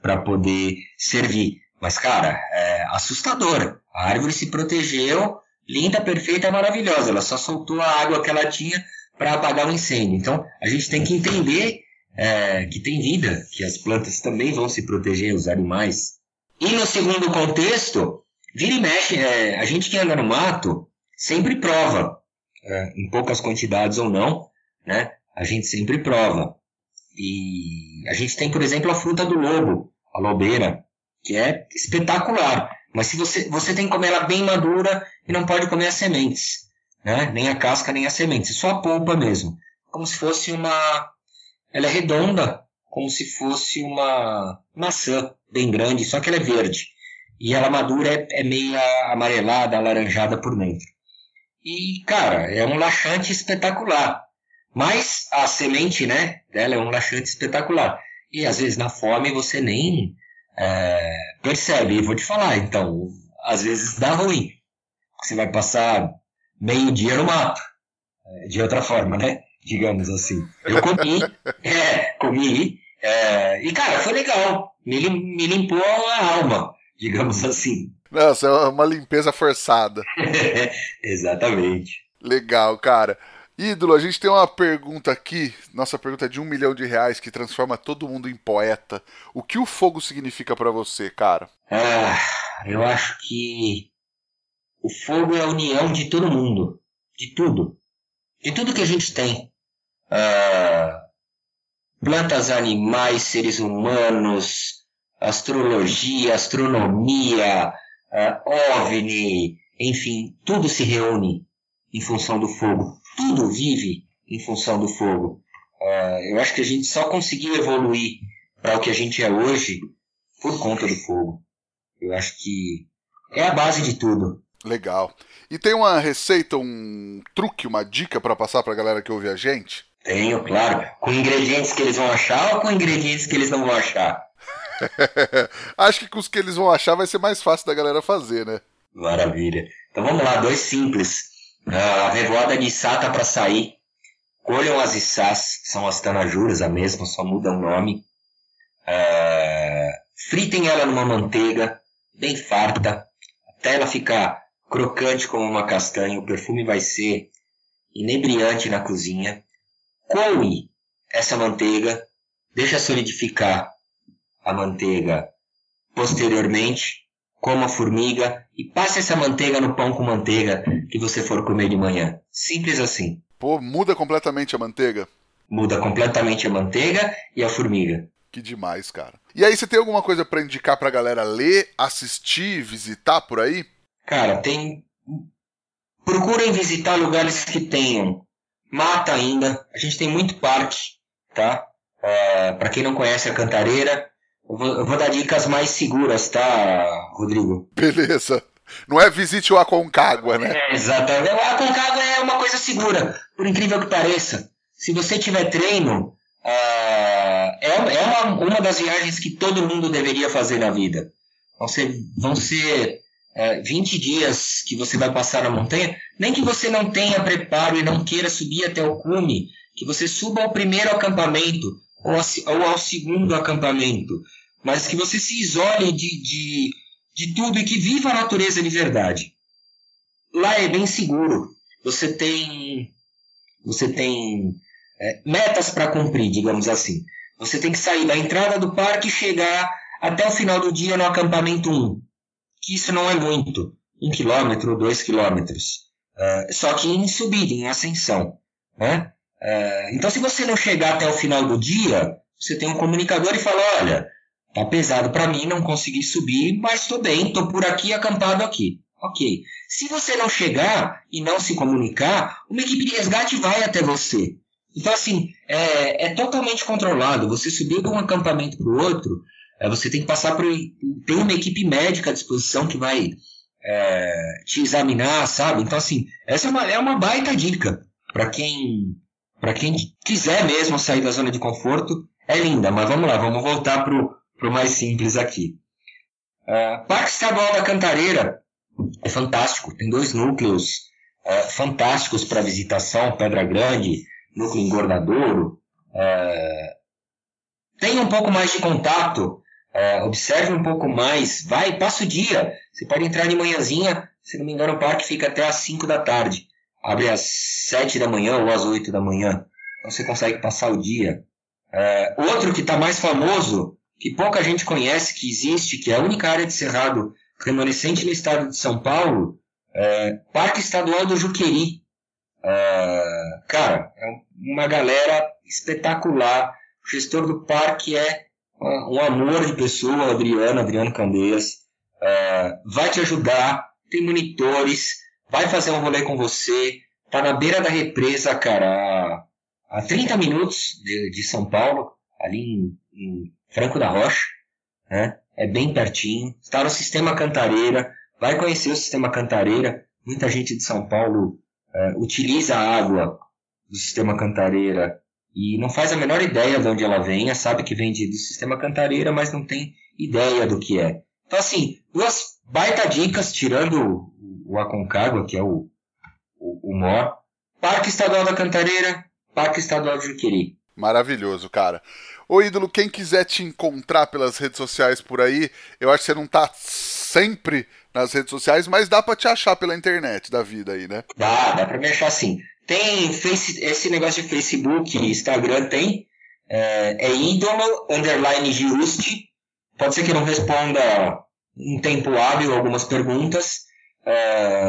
para poder servir. Mas cara, é assustador. A árvore se protegeu, linda, perfeita, maravilhosa. Ela só soltou a água que ela tinha para apagar o incêndio. Então a gente tem que entender é, que tem vida, que as plantas também vão se proteger, os animais. E no segundo contexto, vira e mexe, é, a gente que anda no mato sempre prova, é, em poucas quantidades ou não, né? a gente sempre prova. E a gente tem, por exemplo, a fruta do lobo, a lobeira, que é espetacular. Mas se você, você tem que comer ela bem madura e não pode comer as sementes, né? Nem a casca, nem as sementes, só a polpa mesmo. Como se fosse uma. Ela é redonda, como se fosse uma maçã bem grande, só que ela é verde. E ela madura é, é meio amarelada, alaranjada por dentro. E, cara, é um laxante espetacular. Mas a semente né, dela é um laxante espetacular. E às vezes na fome você nem é, percebe. E vou te falar, então, às vezes dá ruim. Você vai passar meio dia no mato. É, de outra forma, né? Digamos assim. Eu comi, é, comi. É, e cara, foi legal. Me, me limpou a alma, digamos assim. Nossa, é uma limpeza forçada. Exatamente. Legal, cara. Ídolo, a gente tem uma pergunta aqui. Nossa pergunta é de um milhão de reais que transforma todo mundo em poeta. O que o fogo significa para você, cara? Ah, eu acho que o fogo é a união de todo mundo, de tudo, de tudo que a gente tem. Ah, plantas, animais, seres humanos, astrologia, astronomia, ah, OVNI, enfim, tudo se reúne em função do fogo tudo vive em função do fogo. Uh, eu acho que a gente só conseguiu evoluir para o que a gente é hoje por conta do fogo. Eu acho que é a base de tudo. Legal. E tem uma receita, um truque, uma dica para passar para a galera que ouve a gente? Tenho, claro. Com ingredientes que eles vão achar ou com ingredientes que eles não vão achar? acho que com os que eles vão achar vai ser mais fácil da galera fazer, né? Maravilha. Então vamos lá, dois simples. A revoada de Issá tá para sair. Colham as Issás, que são as tanajuras, a mesma, só muda o nome. É... Fritem ela numa manteiga, bem farta, até ela ficar crocante como uma castanha. O perfume vai ser inebriante na cozinha. Coe essa manteiga, deixa solidificar a manteiga posteriormente coma a formiga e passe essa manteiga no pão com manteiga que você for comer de manhã. Simples assim. Pô, muda completamente a manteiga? Muda completamente a manteiga e a formiga. Que demais, cara. E aí, você tem alguma coisa para indicar pra galera ler, assistir, visitar por aí? Cara, tem. Procurem visitar lugares que tenham mata ainda. A gente tem muito parque, tá? É, para quem não conhece a Cantareira, eu vou, eu vou, dar dicas mais seguras, tá, Rodrigo? Beleza. Não é visite o Aconcagua, né? É, exatamente. O Aconcagua é uma coisa segura, por incrível que pareça. Se você tiver treino, uh, é, é uma, uma das viagens que todo mundo deveria fazer na vida. Vão ser, vão ser uh, 20 dias que você vai passar na montanha. Nem que você não tenha preparo e não queira subir até o cume, que você suba ao primeiro acampamento ou, ou ao segundo acampamento mas que você se isole de, de, de tudo e que viva a natureza de verdade. Lá é bem seguro. Você tem, você tem é, metas para cumprir, digamos assim. Você tem que sair da entrada do parque e chegar até o final do dia no acampamento 1. Que isso não é muito. Um quilômetro, dois quilômetros. Uh, só que em subida, em ascensão. Né? Uh, então, se você não chegar até o final do dia, você tem um comunicador e fala: olha, Tá pesado para mim, não consegui subir, mas estou bem, estou por aqui acampado aqui. Ok. Se você não chegar e não se comunicar, uma equipe de resgate vai até você. Então, assim, é, é totalmente controlado. Você subir de um acampamento para o outro, você tem que passar por. Tem uma equipe médica à disposição que vai é, te examinar, sabe? Então, assim, essa é uma, é uma baita dica para quem, quem quiser mesmo sair da zona de conforto. É linda, mas vamos lá, vamos voltar pro para o mais simples aqui. Uh, Parque Estadual da Cantareira é fantástico, tem dois núcleos uh, fantásticos para visitação, Pedra Grande, núcleo engordadouro. Uh, tenha um pouco mais de contato, uh, observe um pouco mais, vai, passa o dia. Você pode entrar de manhãzinha, se não me engano o parque fica até às 5 da tarde. Abre às 7 da manhã ou às 8 da manhã. Então você consegue passar o dia. outro que está mais famoso que pouca gente conhece que existe, que é a única área de cerrado remanescente no estado de São Paulo, é Parque Estadual do Juqueri. É, cara, é uma galera espetacular. O gestor do parque é um amor de pessoa, Adriano, Adriano Candeias. É, vai te ajudar, tem monitores, vai fazer um rolê com você. Tá na beira da represa, cara, a, a 30 minutos de, de São Paulo, ali em, em Franco da Rocha, né? É bem pertinho. Está no Sistema Cantareira. Vai conhecer o Sistema Cantareira. Muita gente de São Paulo é, utiliza a água do Sistema Cantareira e não faz a menor ideia de onde ela vem. Sabe que vem de, do Sistema Cantareira, mas não tem ideia do que é. Então, assim, duas baita dicas, tirando o, Aconcagua, que é o, o, o MOR. Parque Estadual da Cantareira, Parque Estadual de Juqueri. Maravilhoso, cara. Ô ídolo, quem quiser te encontrar pelas redes sociais por aí, eu acho que você não tá sempre nas redes sociais, mas dá para te achar pela internet da vida aí, né? Dá, dá pra me achar sim. Tem face, esse negócio de Facebook Instagram tem. É, é ídolo underline Giusti. Pode ser que não responda em tempo hábil algumas perguntas. É,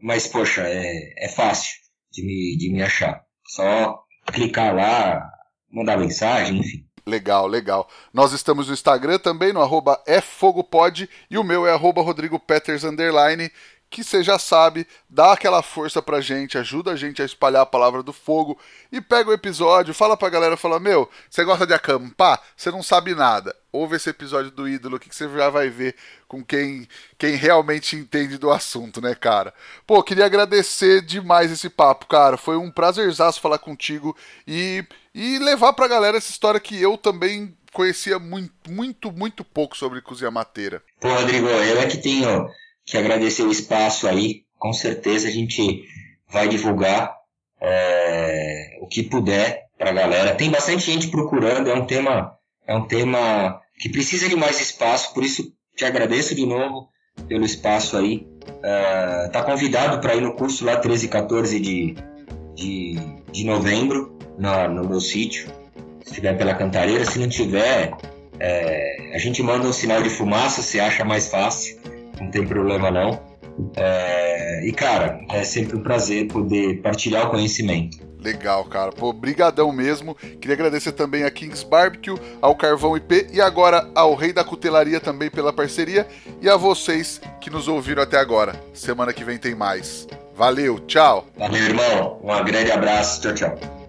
mas, poxa, é, é fácil de me, de me achar. Só clicar lá, mandar mensagem, enfim. Legal, legal. Nós estamos no Instagram também, no arroba efogopod, e o meu é arroba Rodrigo Peters, underline, que você já sabe, dá aquela força pra gente, ajuda a gente a espalhar a palavra do fogo, e pega o episódio, fala pra galera, fala, meu, você gosta de acampar? Você não sabe nada. Ouve esse episódio do ídolo que você já vai ver com quem, quem realmente entende do assunto, né, cara? Pô, queria agradecer demais esse papo, cara. Foi um prazerzaço falar contigo e e levar pra galera essa história que eu também conhecia muito, muito, muito pouco sobre cozinha mateira. Pô, Rodrigo, eu é que tenho que agradecer o espaço aí. Com certeza a gente vai divulgar é, o que puder pra galera. Tem bastante gente procurando, é um tema, é um tema que precisa de mais espaço, por isso te agradeço de novo pelo espaço aí. É, tá convidado para ir no curso lá 13 e 14 de, de, de novembro na, no meu sítio, se estiver pela cantareira. Se não tiver, é, a gente manda um sinal de fumaça, se acha mais fácil, não tem problema não. É, e cara, é sempre um prazer poder partilhar o conhecimento. Legal, cara. Pô, brigadão mesmo. Queria agradecer também a Kings Barbecue, ao Carvão IP e agora ao Rei da Cutelaria também pela parceria e a vocês que nos ouviram até agora. Semana que vem tem mais. Valeu, tchau. Valeu, irmão. Um grande abraço. Tchau, tchau.